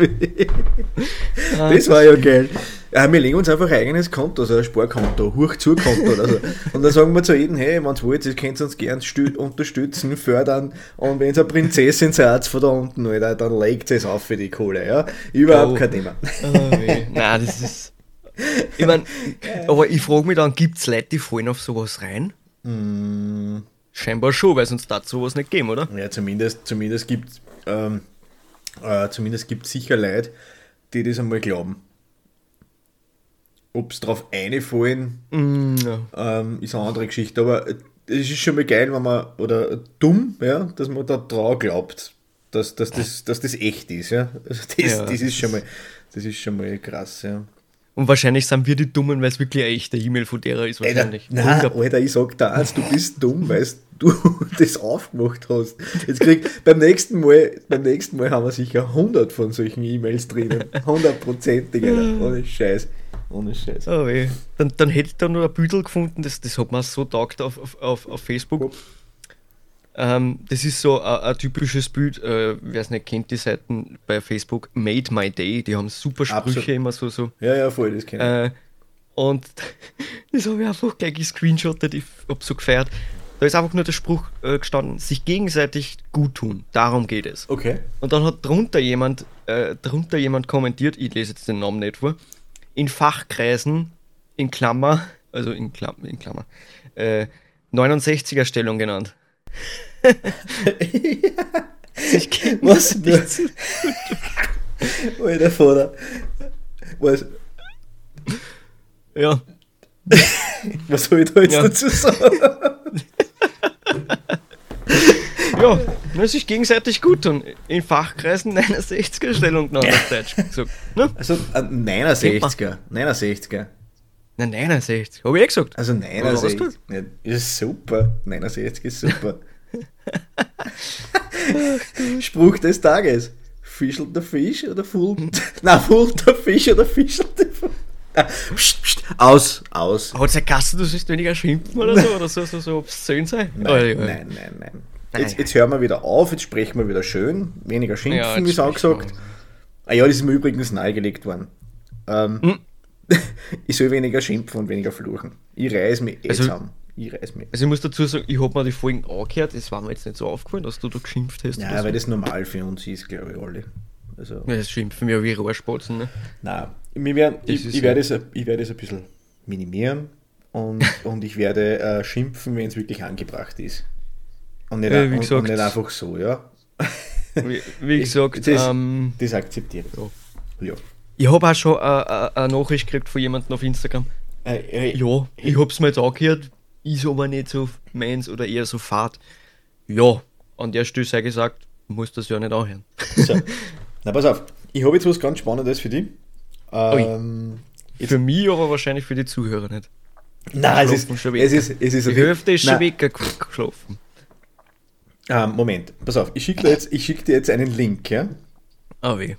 Speaker 2: das war ja geil. Ja, wir legen uns einfach ein eigenes Konto, also ein Sparkonto, Hochzukonto oder so. Und dann sagen wir zu jedem, hey, wenn ihr wollt, ihr könnt uns gern stü- unterstützen, fördern. Und wenn ihr eine Prinzessin seid von da unten, Alter, dann legt es auf für die Kohle, ja. Überhaupt
Speaker 1: Oh.
Speaker 2: kein Thema.
Speaker 1: Oh. Nein, das ist. Ich mein, aber ich frage mich dann, gibt es Leute, die fallen auf sowas rein?
Speaker 2: Mm.
Speaker 1: Scheinbar schon, weil sonst darf sowas nicht geben, oder?
Speaker 2: Ja, zumindest, zumindest gibt es ähm, äh, zumindest gibt's sicher Leute, die das einmal glauben. Ob es drauf einfallen,
Speaker 1: Mm, ja.
Speaker 2: ähm, ist eine andere Geschichte. Aber äh, es ist schon mal geil, wenn man, oder dumm, ja, dass man da drauf glaubt, dass, dass, das, dass das echt ist. Ja? Also das,
Speaker 1: Ja,
Speaker 2: das, ist
Speaker 1: das
Speaker 2: schon mal, das ist schon mal krass. Ja.
Speaker 1: Und wahrscheinlich sind wir die Dummen, weil es wirklich eine echte E-Mail von derer ist,
Speaker 2: Alter,
Speaker 1: wahrscheinlich.
Speaker 2: nein,
Speaker 1: Hundert-
Speaker 2: Alter, ich sag da eins, du bist dumm, weil du das aufgemacht hast. Jetzt krieg, beim nächsten Mal, beim nächsten Mal haben wir sicher 100 von solchen E-Mails drinnen. Hundertprozentig, Alter. Ohne Scheiß. Ohne Scheiß.
Speaker 1: Oh, weh. Dann, dann hätte ich da nur ein Büdel gefunden, das, das hat mir so taugt auf, auf, auf, auf Facebook. Ähm, das ist so ein, typisches Bild, äh, wer es nicht kennt, die Seiten bei Facebook, Made My Day, die haben super Sprüche
Speaker 2: Absolut.
Speaker 1: immer so, so.
Speaker 2: Ja, ja, voll, das kenne
Speaker 1: Äh, und das habe ich einfach gleich gescreenshottet, ich habe so gefeiert. Da ist einfach nur der Spruch äh, gestanden, sich gegenseitig gut tun, darum geht es.
Speaker 2: ich. Okay.
Speaker 1: Und dann hat drunter jemand, äh, drunter jemand kommentiert, ich lese jetzt den Namen nicht vor, in Fachkreisen, in Klammer, also in Klammer, in Klammer äh, 69er Stellung genannt. Ich kenn
Speaker 2: Was?
Speaker 1: nicht
Speaker 2: Alter, Vater. Was,
Speaker 1: Ja,
Speaker 2: was soll ich da jetzt
Speaker 1: Ja.
Speaker 2: dazu sagen?
Speaker 1: ja, das sich gegenseitig gut tun. In Fachkreisen 69er Stellung genannt, auf Deutsch gesagt. Ne?
Speaker 2: Also, ein 69er. 69er.
Speaker 1: Nein, 69, habe ich eh gesagt.
Speaker 2: Also
Speaker 1: was hast
Speaker 2: 69. Ja, ist super. 69 ist super. Spruch des Tages. Fischelt der Fisch oder fullt? Nein, fullt der Fisch oder fischelt der Fisch? Ah, pst, pst, Aus, aus.
Speaker 1: Hat es ja Kasse, du sollst weniger schimpfen oder so, oder so, so, so obszön sein?
Speaker 2: Nein,
Speaker 1: Oh, ja.
Speaker 2: nein, nein, nein. Jetzt, jetzt hören wir wieder auf, jetzt sprechen wir wieder schön. Weniger
Speaker 1: Ja,
Speaker 2: schimpfen,
Speaker 1: jetzt
Speaker 2: wie es auch gesagt. Ah ja, das ist mir übrigens nahegelegt worden. Ähm,
Speaker 1: Hm.
Speaker 2: ich soll weniger schimpfen und weniger fluchen. Ich reiß mich eh
Speaker 1: Also-
Speaker 2: zusammen. Ich reiß mich.
Speaker 1: Also ich muss dazu sagen, ich habe mir die Folgen angehört, es war mir jetzt nicht so aufgefallen, dass du da geschimpft hast.
Speaker 2: Ja, weil
Speaker 1: so.
Speaker 2: das normal für uns ist, glaube ich, alle. Also,
Speaker 1: ja, das schimpfen wir wie Rohrspatzen, ne?
Speaker 2: nein.
Speaker 1: Das
Speaker 2: ich,
Speaker 1: ist
Speaker 2: ich,
Speaker 1: ja-
Speaker 2: werde es, ein- ich werde es ein bisschen minimieren und, und ich werde äh, schimpfen, wenn es wirklich angebracht ist. Und nicht,
Speaker 1: Ja,
Speaker 2: und,
Speaker 1: gesagt-
Speaker 2: und nicht einfach so, ja.
Speaker 1: Wie, wie gesagt,
Speaker 2: das,
Speaker 1: ähm,
Speaker 2: das akzeptiere ich. Ja.
Speaker 1: ich habe auch schon äh, äh, eine Nachricht gekriegt von jemandem auf Instagram.
Speaker 2: Äh, äh,
Speaker 1: Ja, ich hab's mir jetzt angehört, ist aber nicht so meins oder eher so fad. Ja, an der Stelle sei gesagt, muss das ja nicht anhören.
Speaker 2: So. Na, pass auf. Ich habe jetzt was ganz Spannendes für dich. Ähm,
Speaker 1: Für mich, aber wahrscheinlich für die Zuhörer nicht.
Speaker 2: nein, es ist,
Speaker 1: schon
Speaker 2: es ist, es ist
Speaker 1: Die Hälfte ist schon weggeschlafen.
Speaker 2: ähm, Moment, pass auf. Ich schicke dir, jetzt- ich schick dir jetzt einen Link, ja?
Speaker 1: Ah weh,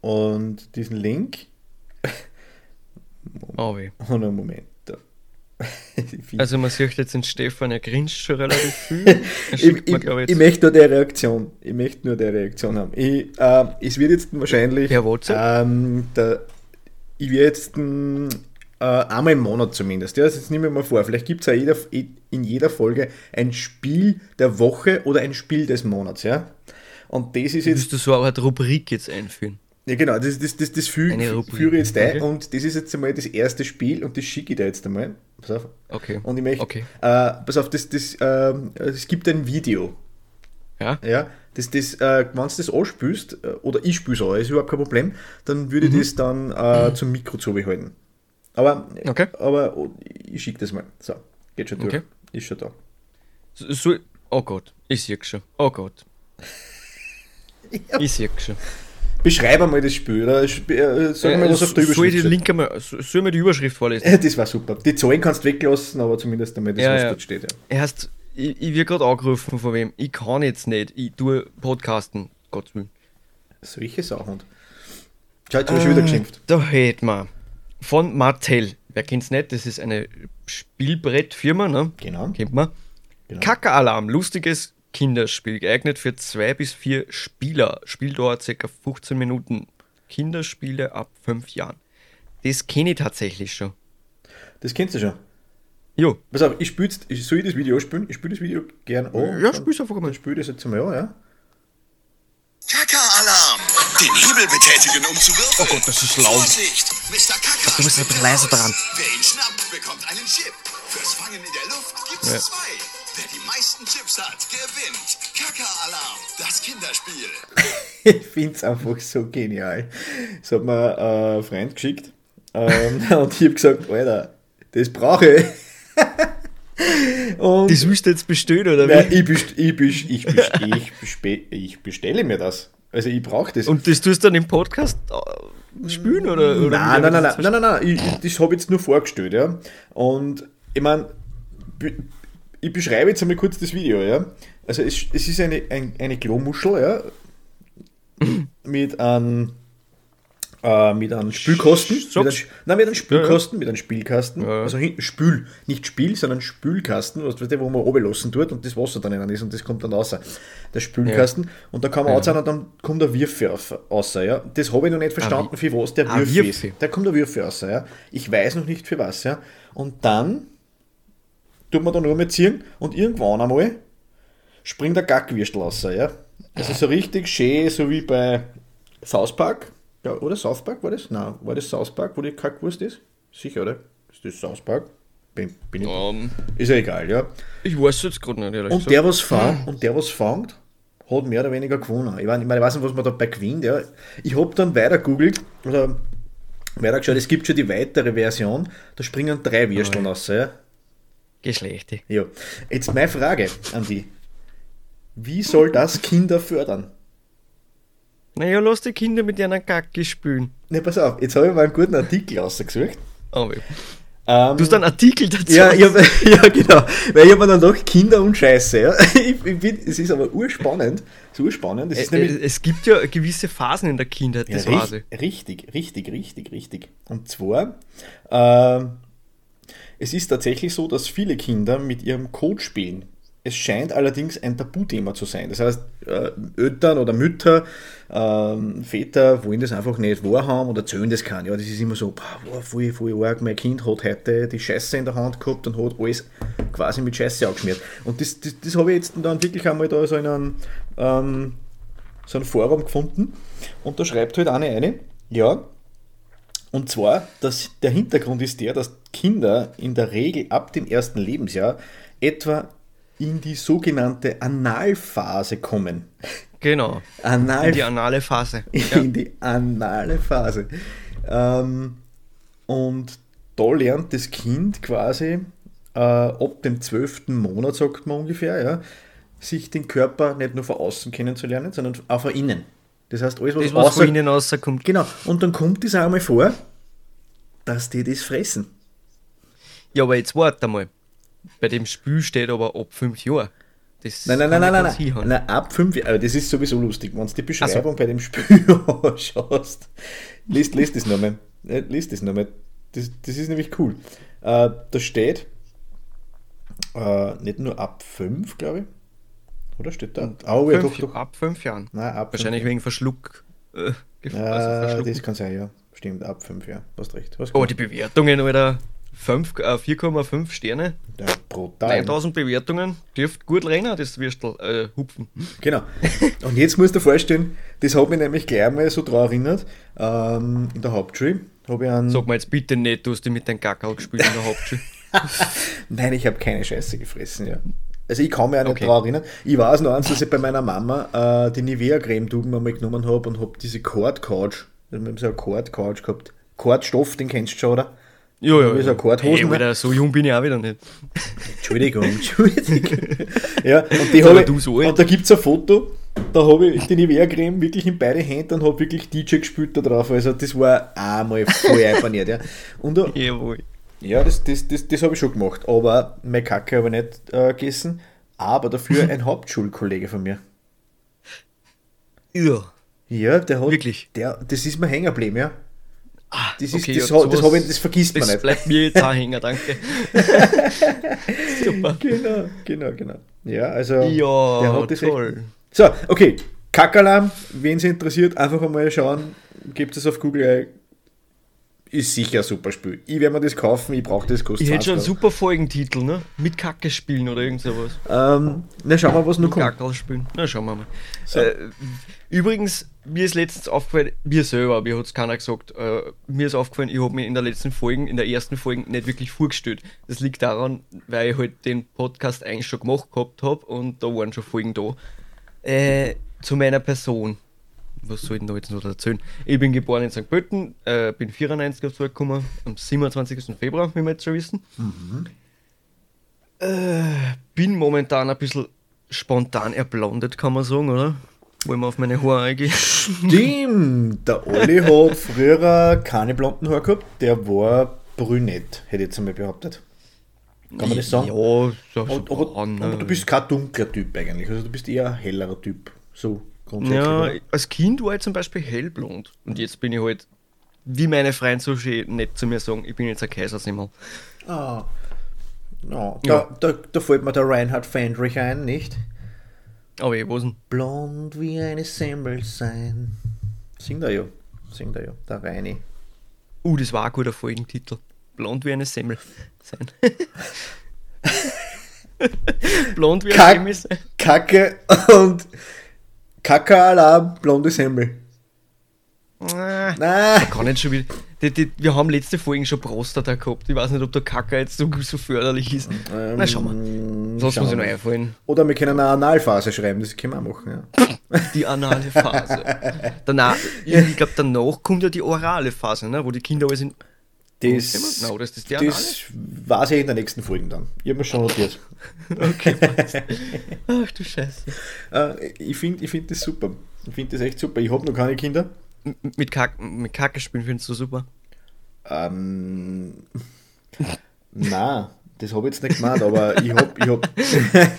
Speaker 2: Und diesen Link.
Speaker 1: ah weh.
Speaker 2: Oh, Moment. Ich-
Speaker 1: Also man sieht jetzt den Stefan, er grinst schon relativ viel.
Speaker 2: Ich,
Speaker 1: mir,
Speaker 2: ich,
Speaker 1: ich,
Speaker 2: ich möchte nur der Reaktion. Ich möchte nur der Reaktion haben. Ich, äh, es wird jetzt wahrscheinlich.
Speaker 1: Per WhatsApp?
Speaker 2: Ähm, der, ich werde jetzt ähm, äh, einmal im Monat zumindest. Ja, also jetzt nehmen wir mal vor. Vielleicht gibt es ja jeder, in jeder Folge ein Spiel der Woche oder ein Spiel des Monats. Ja? Und das ist jetzt.
Speaker 1: Willst du so eine Art Rubrik jetzt einführen?
Speaker 2: Ja, genau, das, das, das, das führe ich jetzt ein
Speaker 1: Okay.
Speaker 2: und das ist jetzt einmal das erste Spiel und das schicke ich dir jetzt einmal. Pass auf.
Speaker 1: Okay.
Speaker 2: Und ich möchte,
Speaker 1: Okay.
Speaker 2: äh, pass auf, das, das, ähm, es gibt ein Video.
Speaker 1: Ja?
Speaker 2: Ja, das, das, äh, wenn du das anspülst, äh, oder ich spüle es auch, ist überhaupt kein Problem, dann würde ich das dann äh, zum Mikro zubehalten. Aber,
Speaker 1: Mhm. Okay.
Speaker 2: aber oh, ich schicke das mal. So, geht schon durch.
Speaker 1: Okay.
Speaker 2: Ist schon da.
Speaker 1: So, so, Oh Gott, ich sehe schon. Oh Gott. Ich sehe schon.
Speaker 2: Beschreib einmal das Spiel, oder? Äh, Sag mal, was auf der
Speaker 1: soll ich
Speaker 2: Überschrift
Speaker 1: die
Speaker 2: steht.
Speaker 1: Link einmal, so- soll ich mir die Überschrift vorlesen?
Speaker 2: Äh, Das war super. Die Zahlen kannst du weglassen, aber zumindest damit das,
Speaker 1: Ja,
Speaker 2: was
Speaker 1: ja.
Speaker 2: dort steht. Ja.
Speaker 1: Er heißt, ich, ich werde gerade angerufen von wem. Ich kann jetzt nicht. Ich tue Podcasten. Gottes Willen.
Speaker 2: Solche Sachen. Schau, jetzt habe ich schon wieder geschimpft.
Speaker 1: Da hätten wir von Mattel. Wer kennt's nicht? Das ist eine Spielbrettfirma, ne?
Speaker 2: Genau.
Speaker 1: Kennt man.
Speaker 2: Genau.
Speaker 1: Kacke-Alarm, lustiges Kinderspiel, geeignet für zwei bis vier Spieler. Spieldauer ca. 15 Minuten. Kinderspiele ab 5 Jahren. Das kenne ich tatsächlich schon.
Speaker 2: Das kennst du schon.
Speaker 1: Jo,
Speaker 2: Pass auf, ich spiele ich soll ich das Video spielen? Ich spiele das Video gern an.
Speaker 1: Ja, spiel's einfach mal.
Speaker 2: Dann ich das jetzt mal an, ja.
Speaker 3: Kaka-Alarm! Den Hebel betätigen, um zu würfeln.
Speaker 1: Oh Gott, das ist laut.
Speaker 3: Vorsicht! Mr. Kaka
Speaker 1: Du bist ein bisschen leiser dran.
Speaker 3: Wer ihn schnappt, bekommt einen Chip. Fürs Fangen in der Luft gibt's
Speaker 1: Ja.
Speaker 3: zwei. Wer die meisten Chips hat, gewinnt. Kaka-Alarm, das Kinderspiel.
Speaker 2: Ich finde es einfach so genial. Das hat mir äh, ein Freund geschickt. Ähm, und ich habe gesagt, Alter, das brauche ich. und
Speaker 1: das willst du jetzt bestellen, oder
Speaker 2: nein,
Speaker 1: wie?
Speaker 2: ich, best, ich, best, ich, best, ich, ich bestelle mir das. Also ich brauche das.
Speaker 1: Und das tust du dann im Podcast äh, spielen, oder? oder
Speaker 2: nein, nein, nein, nein, nein, nein, nein, ich, ich- das habe ich jetzt nur vorgestellt, ja. Und ich meine, ich beschreibe jetzt einmal kurz das Video, ja. Also es, es ist eine, ein, eine Klomuschel, ja, mit einem äh, mit einem Spülkasten, mit einem, nein, mit einem Spülkasten, mit einem Spielkasten,
Speaker 1: Ja.
Speaker 2: also hinten Spül, nicht Spiel, sondern Spülkasten, was weißt du, wo man oben lassen tut und das Wasser dann innen ist und das kommt dann raus. Der Spülkasten und da kann man ja. und dann kommt der Würfel raus, ja. Das habe ich noch nicht verstanden, für was der
Speaker 1: Ah,
Speaker 2: Würfel
Speaker 1: Würfel.
Speaker 2: ist. Da kommt der Würfel raus, ja. Ich weiß noch nicht für was, ja. Und dann tut man da nur mal ziehen und irgendwann einmal springt der Gackwürstel raus, ja. Also so richtig schön, so wie bei South Park. Ja, oder South Park war das? Nein, war das South Park, wo die Kackwurst ist? Sicher, oder? Ist das South Park? Bin, bin ich,
Speaker 1: Ähm,
Speaker 2: ist ja egal, ja.
Speaker 1: ich weiß jetzt gerade nicht, ehrlich
Speaker 2: Und der, was fängt, und der, was fängt, hat mehr oder weniger gewonnen. Ich, mein, ich, mein, ich weiß nicht, was man dabei gewinnt. Ja. Ich habe dann weiter googelt oder weiter geschaut, es gibt schon die weitere Version, da springen drei Würsteln raus. Ja.
Speaker 1: Geschlechte.
Speaker 2: Ja. Jetzt meine Frage an die. Wie soll das Kinder fördern?
Speaker 1: Naja, lass die Kinder mit einer Kacke spielen.
Speaker 2: Ne, pass auf, jetzt habe ich mal einen guten Artikel rausgesucht.
Speaker 1: Aber
Speaker 2: Ähm,
Speaker 1: du hast einen Artikel dazu.
Speaker 2: ja, ich hab, ja, genau. Weil ich habe dann doch Kinder und Scheiße. Ja. Ich, ich bin, es ist aber urspannend. Es ist urspannend. Es ist
Speaker 1: Äh,
Speaker 2: nämlich
Speaker 1: äh, es gibt ja gewisse Phasen in der Kindheit, das
Speaker 2: Ja, richtig, richtig, richtig, richtig, richtig. Und zwar, ähm, es ist tatsächlich so, dass viele Kinder mit ihrem Code spielen. Es scheint allerdings ein Tabuthema zu sein. Das heißt, äh, Eltern oder Mütter, ähm, Väter wollen das einfach nicht wahrhaben oder zählen das kann. Ja, das ist immer so, boah, voll, voll arg, mein Kind hat heute die Scheiße in der Hand gehabt und hat alles quasi mit Scheiße angeschmiert. Und das, das, das habe ich jetzt dann wirklich einmal da so in einem, ähm, so ein Forum gefunden und da schreibt halt eine eine, ja, und zwar, dass der Hintergrund ist der, dass Kinder in der Regel ab dem ersten Lebensjahr etwa in die sogenannte Analphase kommen.
Speaker 1: Genau.
Speaker 2: Anal
Speaker 1: In die anale Phase. Ja.
Speaker 2: in die anale Phase. Ähm, und da lernt das Kind quasi äh, ab dem zwölften Monat, sagt man ungefähr, ja, sich den Körper nicht nur von außen kennenzulernen, sondern auch von innen. Das heißt, alles, was,
Speaker 1: Das, was
Speaker 2: außer-
Speaker 1: von ihnen rauskommt.
Speaker 2: Genau. Und dann kommt es auch einmal vor, dass die das fressen.
Speaker 1: Ja, aber jetzt warte mal. Bei dem Spiel steht aber ab 5 Jahren. Das
Speaker 2: Nein, nein, nein, nein, nein, nein. nein ab fünf Jahren, aber das ist sowieso lustig, wenn du die Beschreibung
Speaker 1: so.
Speaker 2: bei dem Spiel anschaust. Lies, lies das nochmal. Lies das nochmal. Das, das ist nämlich cool. Äh, da steht äh, nicht nur ab 5, glaube ich. Oder steht da? Oh, ja,
Speaker 1: Fünf,
Speaker 2: doch, doch.
Speaker 1: Ab 5 Jahren.
Speaker 2: Nein, ab
Speaker 1: Wahrscheinlich
Speaker 2: fünf.
Speaker 1: wegen Verschluck. Äh, also
Speaker 2: das kann sein, ja. Stimmt, ab 5 Jahren. Hast recht. Hast
Speaker 1: Aber
Speaker 2: recht.
Speaker 1: die Bewertungen, Alter. fünf- äh, 4,5 Sterne.
Speaker 2: ja, brutal.
Speaker 1: 9000 Bewertungen. Dürft gut rennen, das Würstel. Äh, hupfen.
Speaker 2: Genau. Und jetzt musst du dir vorstellen, das hat mich nämlich gleich mal so daran erinnert, ähm, in der Hauptschule habe ich einen...
Speaker 1: Sag mal jetzt bitte nicht, du hast dich mit deinem Kakao gespielt in der Hauptschule.
Speaker 2: Nein, ich habe keine Scheiße gefressen, ja. Also ich kann mich auch nicht
Speaker 1: Okay.
Speaker 2: daran erinnern. Ich weiß noch eins, dass ich bei meiner Mama äh, die Nivea-Creme-Tuben einmal genommen habe und habe diese Cord-Couch, wir haben so eine Cord-Couch gehabt. Kordstoff, den kennst du schon, oder?
Speaker 1: Ja, ja.
Speaker 2: Wie so
Speaker 1: Hey,
Speaker 2: ne?
Speaker 1: Alter, so jung bin ich auch wieder nicht.
Speaker 2: Entschuldigung, Entschuldigung. ja, und, die ich,
Speaker 1: du so
Speaker 2: und da gibt es ein Foto, da habe ich die Nivea-Creme wirklich in beide Hände und habe wirklich DJ gespielt da drauf. Also das war einmal voll imponiert. Ja. Und da,
Speaker 1: Jawohl.
Speaker 2: Ja, das, das, das, das habe ich schon gemacht. Aber meine Kacke habe ich nicht äh, gegessen. Aber dafür ein Hauptschulkollege von mir.
Speaker 1: Ja.
Speaker 2: Ja, der hat.
Speaker 1: Wirklich?
Speaker 2: Der, das ist mir hängen geblieben, ja.
Speaker 1: Ah,
Speaker 2: Das, ist,
Speaker 1: okay,
Speaker 2: das,
Speaker 1: ja,
Speaker 2: das, ich, das vergisst man
Speaker 1: Das
Speaker 2: nicht.
Speaker 1: bleibt mir jetzt auch hängen, danke. Super.
Speaker 2: Genau, genau, genau. Ja, also
Speaker 1: Ja,
Speaker 2: der hat das echt-
Speaker 1: toll.
Speaker 2: So, okay. Kackalarm, wen es interessiert, einfach einmal schauen, gebt es auf Google. Ist sicher ein super Spiel. Ich werde mir das kaufen, ich brauche das, kostet
Speaker 1: Ich hätte schon einen
Speaker 2: 20
Speaker 1: super Folgentitel, ne? Mit Kacke spielen oder irgend sowas.
Speaker 2: Ähm, na, schauen wir, was noch kommt.
Speaker 1: Kackerl spielen. Na, schauen wir mal.
Speaker 2: So.
Speaker 1: Äh, übrigens, mir ist letztens aufgefallen, mir selber, mir hat es keiner gesagt, äh, mir ist aufgefallen, ich habe mir in der letzten Folge, in der ersten Folge nicht wirklich vorgestellt. Das liegt daran, weil ich halt den Podcast eigentlich schon gemacht gehabt habe und da waren schon Folgen da. Äh, zu meiner Person. Was soll ich denn da jetzt noch erzählen? Ich bin geboren in St. Pölten, äh, bin 94 auf die Welt gekommen, am 27. Februar, wie wir jetzt schon wissen. Äh, bin momentan ein bisschen spontan erblondet, kann man sagen, oder? Wollen wir auf meine Haare eingehen?
Speaker 2: Stimmt, der Olli hat früher keine blonden Haare gehabt, der war brünett, hätte ich jetzt einmal behauptet. Kann man das sagen?
Speaker 1: Ja,
Speaker 2: Und, aber,
Speaker 1: an,
Speaker 2: aber
Speaker 1: ne?
Speaker 2: du bist kein dunkler Typ eigentlich, also du bist eher ein hellerer Typ. So.
Speaker 1: Ja, als Kind war ich zum Beispiel hellblond. Und jetzt bin ich halt, wie meine Freunde so schön nett zu mir sagen, ich bin jetzt ein Kaisersimmel.
Speaker 2: Ah. Ja,
Speaker 1: Ja.
Speaker 2: Da, da, da fällt mir der Reinhard Fendrich ein, nicht?
Speaker 1: Aber ich weiß.
Speaker 2: Blond wie eine Semmel sein. Singt er ja. Singt er ja. Der Reini.
Speaker 1: Uh, das war ein guter Folgentitel. Blond wie eine Semmel sein. Blond wie eine
Speaker 2: Kack.
Speaker 1: Semmel sein.
Speaker 2: Kacke und Kacke-Alarm, blonde Semmel.
Speaker 1: Ah.
Speaker 2: Na,
Speaker 1: Kann nicht schon wieder. Die, die, wir haben letzte Folgen schon Prostata gehabt. Ich weiß nicht, ob der Kacker jetzt so, so förderlich ist. Na, schauen wir. Sonst muss ich noch einfallen.
Speaker 2: Oder wir können eine Analphase schreiben, das können wir auch machen. Ja.
Speaker 1: Die anale Phase. danach, ich glaube, danach kommt ja die orale Phase, ne? wo die Kinder alle sind.
Speaker 2: Das,
Speaker 1: No, das anale.
Speaker 2: das weiß ich in der nächsten Folge dann. Ich habe mir schon notiert.
Speaker 1: Okay. Ach du Scheiße.
Speaker 2: Äh, ich finde ich find das super. Ich finde das echt super. Ich habe noch keine Kinder.
Speaker 1: M- Mit, Kack, mit Kacke spielen findest du super.
Speaker 2: Ähm, na, das habe ich jetzt nicht gemeint, aber ich habe, ich hab,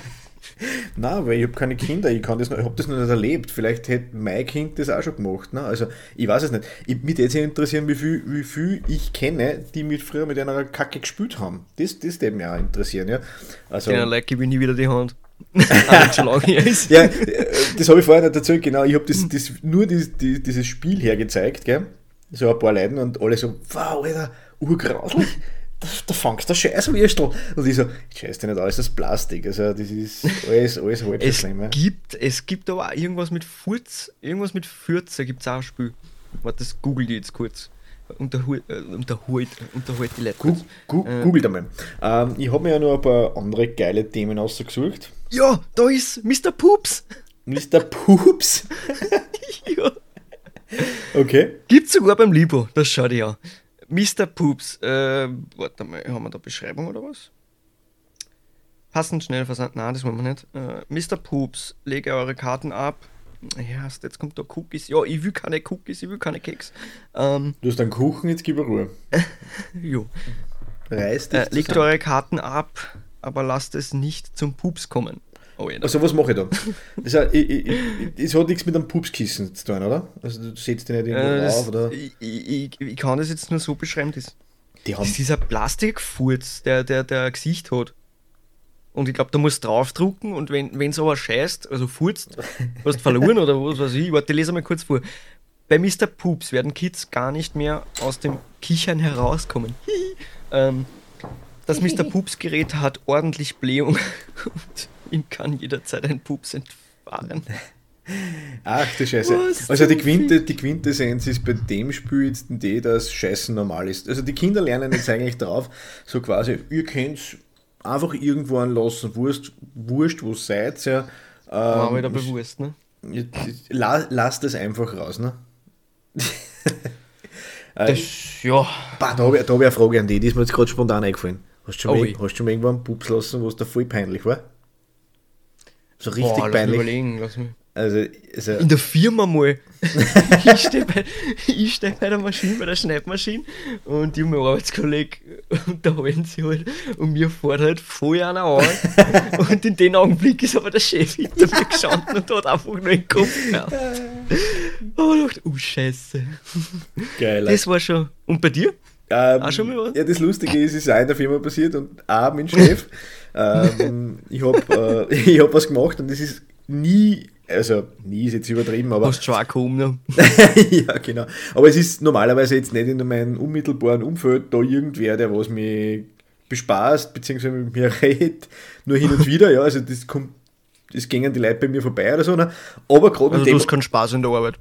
Speaker 2: na, weil ich habe keine Kinder, ich kann das, noch- ich habe das noch nicht erlebt. Vielleicht hätte mein Kind das auch schon gemacht. Ne? Also, ich weiß es nicht. Ich, mich würde interessieren, wie viel, wie viel ich kenne, die mit früher mit einer Kacke gespielt haben. Das, das würde mich auch interessieren, ja. Also,
Speaker 1: Den Leute gebe ich nie wieder die Hand.
Speaker 2: Ja, das habe ich vorher nicht erzählt, genau. Ich habe das, das, nur dieses, die- dieses Spiel hergezeigt, gell? So ein paar Leuten und alle so, wow, Alter, urgrauslich. Da, da fangst du Scheißwürstel. Und ich so, scheiß dir nicht alles das Plastik. Also, das ist alles, alles halb
Speaker 1: Es gibt, es gibt aber auch irgendwas mit Furz, irgendwas mit Fürze gibt es auch ein Spiel. Warte, das google ich jetzt kurz. Unterhalt, äh, unterhalt, unterhalt die Leute kurz.
Speaker 2: gu
Speaker 1: Äh.
Speaker 2: Googelt einmal. Ähm, ich habe mir ja noch ein paar andere geile Themen ausgesucht.
Speaker 1: Ja, da ist Mr. Poops.
Speaker 2: Mr. Poops.
Speaker 1: ja.
Speaker 2: Okay.
Speaker 1: Gibt's sogar beim Libo, das schaut ich an. Mr. Poops, äh, warte mal, haben wir da Beschreibung oder was? Passend schnell versandt, nein, das wollen wir nicht. Äh, Mr. Poops, lege eure Karten ab. Ja, jetzt kommt da Cookies. Ja, ich will keine Cookies, ich will keine Keks. Ähm,
Speaker 2: Du hast einen Kuchen, jetzt gib mir Ruhe.
Speaker 1: jo.
Speaker 2: Reiß dich
Speaker 1: Äh, legt eure Karten ab, aber lasst es nicht zum Pups kommen. Oh,
Speaker 2: Also was mache ich da? Das, hat- ich, ich, ich, das hat nichts mit einem Pupskissen zu tun, oder? Also du setzt dich nicht irgendwo
Speaker 1: äh, das,
Speaker 2: drauf, oder?
Speaker 1: ich, ich, ich kann das jetzt nur so beschreiben. Das,
Speaker 2: Die haben,
Speaker 1: das ist ein Plastikfurz, der, der, der ein Gesicht hat. Und ich glaube, da musst du draufdrucken und wenn es aber scheißt, also furzt, hast du verloren oder was weiß ich. Warte, ich lese mal kurz vor. Bei Mr. Poops werden Kids gar nicht mehr aus dem Kichern herauskommen. ähm, das Mr. Poops Gerät hat ordentlich Blähung und ihm kann jederzeit ein Pups entfahren.
Speaker 2: ach du Scheiße.
Speaker 1: Was
Speaker 2: Also die, Quinte, die Quintessenz ist bei dem Spiel jetzt die, dass Scheißen normal ist. Also die Kinder lernen jetzt eigentlich drauf, so quasi, ihr könnt einfach irgendwo anlassen, wurscht, wurscht wo seid ja.
Speaker 1: War
Speaker 2: Ähm,
Speaker 1: mir da bewusst, ne?
Speaker 2: La, lass das einfach raus, ne?
Speaker 1: Das, ja.
Speaker 2: bah, da habe ich, hab ich eine Frage an dich, die ist mir jetzt gerade spontan eingefallen. Hast du schon,
Speaker 1: Oh
Speaker 2: mal, hast du schon irgendwo einen Pups lassen, wo es da voll peinlich war? So richtig
Speaker 1: Boah, lass mich
Speaker 2: peinlich.
Speaker 1: überlegen, lass mich.
Speaker 2: Also, also
Speaker 1: In der Firma mal. ich stehe bei, ich steh bei der Maschine, bei der Schneidmaschine und die haben meinen Arbeitskollegen unterhalten sie halt und mir fährt halt voll einer an. und in dem Augenblick ist aber der Chef hinter mir gestanden und hat einfach nur den Kopf gehabt. Oh, ich dachte, oh Scheiße.
Speaker 2: geil.
Speaker 1: Das war schon. Und bei dir?
Speaker 2: Ähm,
Speaker 1: Auch schon mal was?
Speaker 2: Ja, das Lustige ist, es ist auch in der Firma passiert und auch mein Chef. ähm, ich habe äh, ich hab was gemacht und das ist nie, also nie ist jetzt übertrieben, aber
Speaker 1: Hast schon auch gekommen, ne?
Speaker 2: ja, genau. Aber es ist normalerweise jetzt nicht in meinem unmittelbaren Umfeld da irgendwer, der was mich bespaßt, beziehungsweise mit mir redet, nur hin und wieder, ja, also das kommt, das gingen die Leute bei mir vorbei oder so, ne? aber gerade
Speaker 1: Also du hast keinen Spaß in der Arbeit.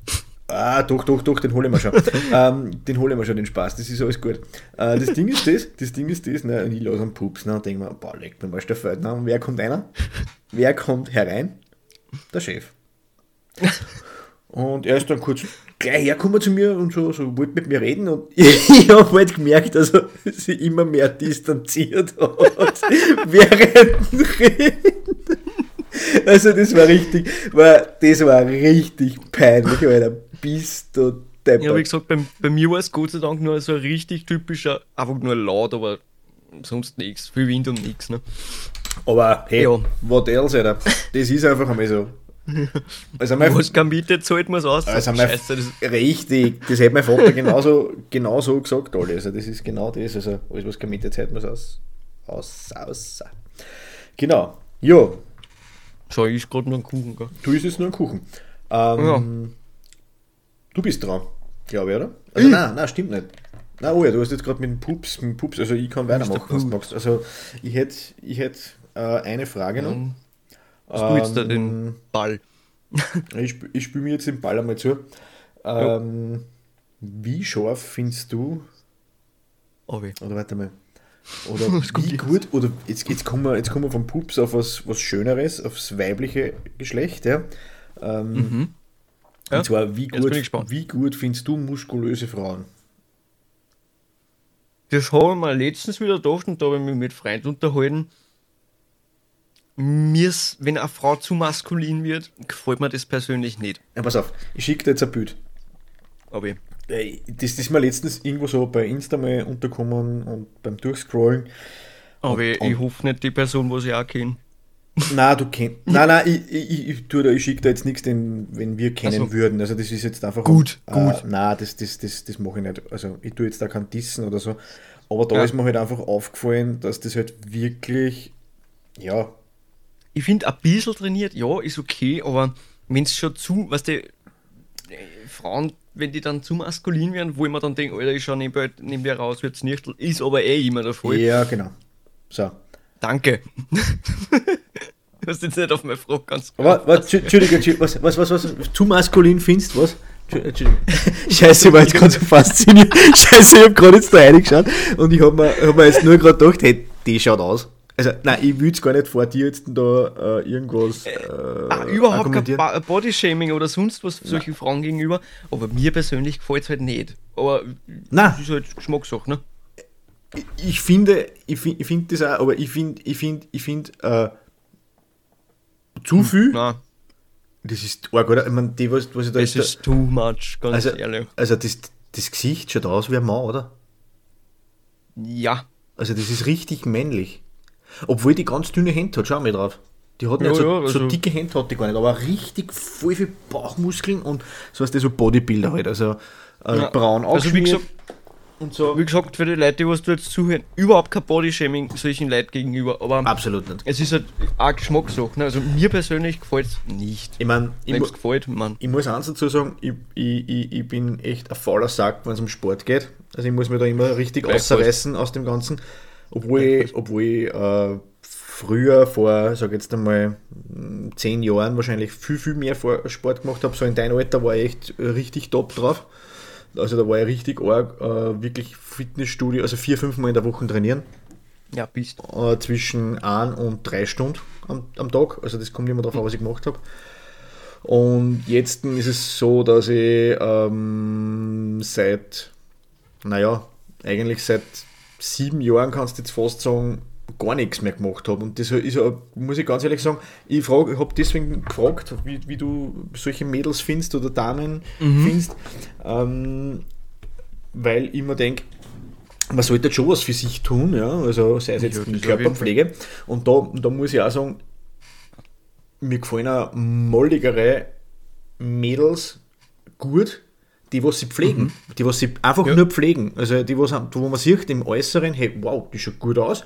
Speaker 2: Ah, doch, doch, doch, den hole ich mir schon. ähm, den hole ich mir schon, den Spaß, das ist alles gut. Äh, das Ding ist das, das Ding ist das, ne, und ich lasse einen Pups, ne, und denke mir, boah, leck mir mal der Feld, ne, und wer kommt einer? Wer kommt herein? Der Chef. Und er ist dann kurz gleich hergekommen zu mir und so, so wollte mit mir reden und ich habe halt gemerkt, dass er sich immer mehr distanziert hat während Reden. Also das war richtig, war, das war richtig peinlich, Alter. Bist du deppert.
Speaker 1: Ja, wie gesagt, bei, bei mir war es Gott sei Dank nur so ein richtig typischer, einfach nur laut, aber sonst nichts. Viel Wind und nichts, ne?
Speaker 2: Aber hey,
Speaker 1: Ja.
Speaker 2: what else, Alter? Das ist einfach einmal so. Also mein,
Speaker 1: Was keine Miete zahlt, muss aus.
Speaker 2: also
Speaker 1: Scheiße, das
Speaker 2: richtig, das hat mein Vater genauso, genauso gesagt, alle. Also das ist genau das. Also alles, was keine Miete zahlt, muss aus. Aus, aus. Genau. Ja,
Speaker 1: so ist gerade noch ein Kuchen, gell?
Speaker 2: du isst jetzt nur einen Kuchen. Ähm,
Speaker 1: Ja.
Speaker 2: Du bist dran, glaube ich, oder? Also nein, nein, stimmt nicht. Nein, oh ja, du hast jetzt gerade mit dem Pups, mit dem Pups, also ich kann weitermachen, was du magst. Also ich hätte ich hätt, äh, eine Frage noch.
Speaker 1: Dann hast du jetzt da
Speaker 2: Ähm,
Speaker 1: den Ball.
Speaker 2: Ich, ich spiele mir jetzt den Ball einmal zu. Ähm, wie scharf findest du,
Speaker 1: Oh, weh.
Speaker 2: oder warte mal, oder wie gut, oder jetzt, jetzt, kommen wir, jetzt kommen wir vom Pups auf was, was Schöneres, aufs weibliche Geschlecht, ja. Ähm,
Speaker 1: Mhm. Ja,
Speaker 2: Und zwar, wie gut, wie gut findest du muskulöse Frauen?
Speaker 1: Das habe ich mir letztens wieder gedacht und da habe ich mich mit Freunden unterhalten. Mir's, wenn eine Frau zu maskulin wird, gefällt mir das persönlich nicht.
Speaker 2: Ja, pass auf, ich schicke dir jetzt ein Bild.
Speaker 1: Aber ich-
Speaker 2: Ey, Das, das ist mir letztens irgendwo so bei Insta mal untergekommen und beim Durchscrollen.
Speaker 1: aber ich,
Speaker 2: und-
Speaker 1: ich hoffe nicht die Person, was ich auch kenne.
Speaker 2: Nein, du kennst. Nein, nein, ich, ich, ich, ich, tu da- ich schicke da jetzt nichts, den, wenn wir kennen
Speaker 1: Ach so.
Speaker 2: würden. Also das ist jetzt einfach.
Speaker 1: Gut,
Speaker 2: äh,
Speaker 1: gut.
Speaker 2: Nein, das, das, das, das mache ich nicht. Also ich tue jetzt da kein Dissen oder so. Aber da
Speaker 1: Ja.
Speaker 2: ist mir halt einfach aufgefallen, dass das halt wirklich, ja,
Speaker 1: Ich finde, ein bisschen trainiert, ja, ist okay, aber wenn es schon zu, weißt du, äh, Frauen, wenn die dann zu maskulin werden, wo ich mir dann denke, Alter, ich schaue nebenbei, nebenbei raus, wird's nicht, ist aber eh immer der Fall.
Speaker 2: ja, genau. So.
Speaker 1: Danke. du hast jetzt nicht auf meine Frage ganz
Speaker 2: Aber, was, Entschuldigung, was, was, was, was, zu maskulin findest, was? Scheiße, ich war jetzt gerade so fasziniert. Scheiße, ich habe gerade jetzt da reingeschaut und ich habe mir, hab mir jetzt nur gerade gedacht, hey, die schaut aus. Also, nein, ich will jetzt gar nicht vor dir jetzt da äh, irgendwas äh,
Speaker 1: Ah, überhaupt kein. Ba- Bodyshaming oder sonst was solchen Frauen gegenüber, aber mir persönlich gefällt es halt nicht. Aber
Speaker 2: Nein.
Speaker 1: das ist halt Geschmackssache, ne?
Speaker 2: Ich finde, ich finde, ich finde das auch, aber ich finde, ich finde, ich finde, äh, zu viel,
Speaker 1: Nein,
Speaker 2: das ist arg, oder? Ich meine, die, was, was ich da
Speaker 1: das ist too much, ganz
Speaker 2: also,
Speaker 1: ehrlich.
Speaker 2: also das, das Gesicht schaut aus wie ein Mann, oder?
Speaker 1: Ja,
Speaker 2: Also das ist richtig männlich. Obwohl die ganz dünne Hände hat, schau mal drauf. Die hat nicht
Speaker 1: Ja,
Speaker 2: so,
Speaker 1: ja,
Speaker 2: so
Speaker 1: also-
Speaker 2: dicke Hände hat die gar nicht, aber richtig voll viel Bauchmuskeln und so was so Bodybuilder halt, also äh,
Speaker 1: Ja,
Speaker 2: braun
Speaker 1: also
Speaker 2: ausgeschmiert
Speaker 1: gesagt,
Speaker 2: und so.
Speaker 1: wie gesagt, für die Leute, die was du jetzt zuhören, überhaupt kein Bodyshaming solchen Leuten gegenüber, aber
Speaker 2: Absolut nicht.
Speaker 1: es ist halt auch Geschmackssache. Ne? Also mir persönlich gefällt es nicht.
Speaker 2: Ich meine, ich, mu
Speaker 1: es gefällt, man.
Speaker 2: ich muss eins dazu sagen, ich, ich, ich, ich bin echt ein fauler Sack, wenn es um Sport geht. Also ich muss mir da immer richtig ausreißen aus dem Ganzen. Obwohl ich, obwohl ich äh, früher vor, sag jetzt einmal, mh, zehn Jahren wahrscheinlich viel, viel mehr Sport gemacht habe. So in deinem Alter war ich echt richtig top drauf. Also da war ich richtig arg, äh, wirklich Fitnessstudio, also vier, fünf Mal in der Woche trainieren.
Speaker 1: Ja, bist.
Speaker 2: Äh, zwischen 1 und 3 Stunden am, am Tag. Also das kommt immer darauf an, was ich gemacht habe. Und jetzt ist es so, dass ich ähm, seit naja, eigentlich seit sieben Jahren kannst du jetzt fast sagen, gar nichts mehr gemacht habe. Und das ist, muss ich ganz ehrlich sagen, ich, frage, ich habe deswegen gefragt, wie, wie du solche Mädels findest oder Damen mhm. findest, ähm, weil ich mir denke, man sollte schon was für sich tun, ja, also sei es jetzt ja, Körperpflege. Und da, da muss ich auch sagen, mir gefallen auch molligere Mädels gut, die was sie pflegen, mhm. die was sie einfach ja. nur pflegen. Also die, was, wo man sieht im Äußeren, hey, wow, die schaut gut aus,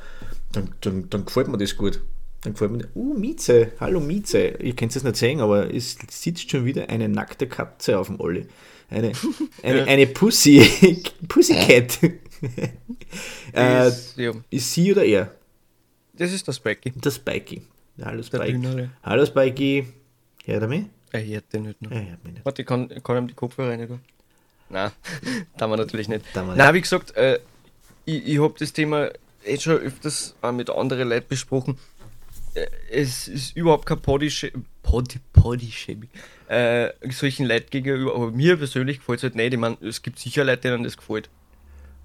Speaker 2: dann, dann, dann gefällt mir das gut. Dann gefällt mir, uh, Mieze, hallo Mieze. Ihr könnt es nicht sehen, aber es sitzt schon wieder eine nackte Katze auf dem Olli. Eine, eine, eine Pussy, Pussycat. äh, ist, ja. ist sie oder er?
Speaker 1: Das ist das Spikey.
Speaker 2: Das Spikey. Hallo Spikey. Hallo Spikey. Hört er mich?
Speaker 1: Er hört den nicht noch. Er hört mich nicht. Warte, ich kann, kann ihm die Kopfhörer rein, oder? Nein, da wir natürlich nicht. Nein, wie gesagt, äh, ich, ich habe das Thema eh schon öfters mit anderen Leuten besprochen. Äh, es ist überhaupt kein Body-Shaming, Body, Body äh, solchen Leuten gegenüber, aber mir persönlich gefällt es halt nicht. Ich meine, es gibt sicher Leute, denen das gefällt.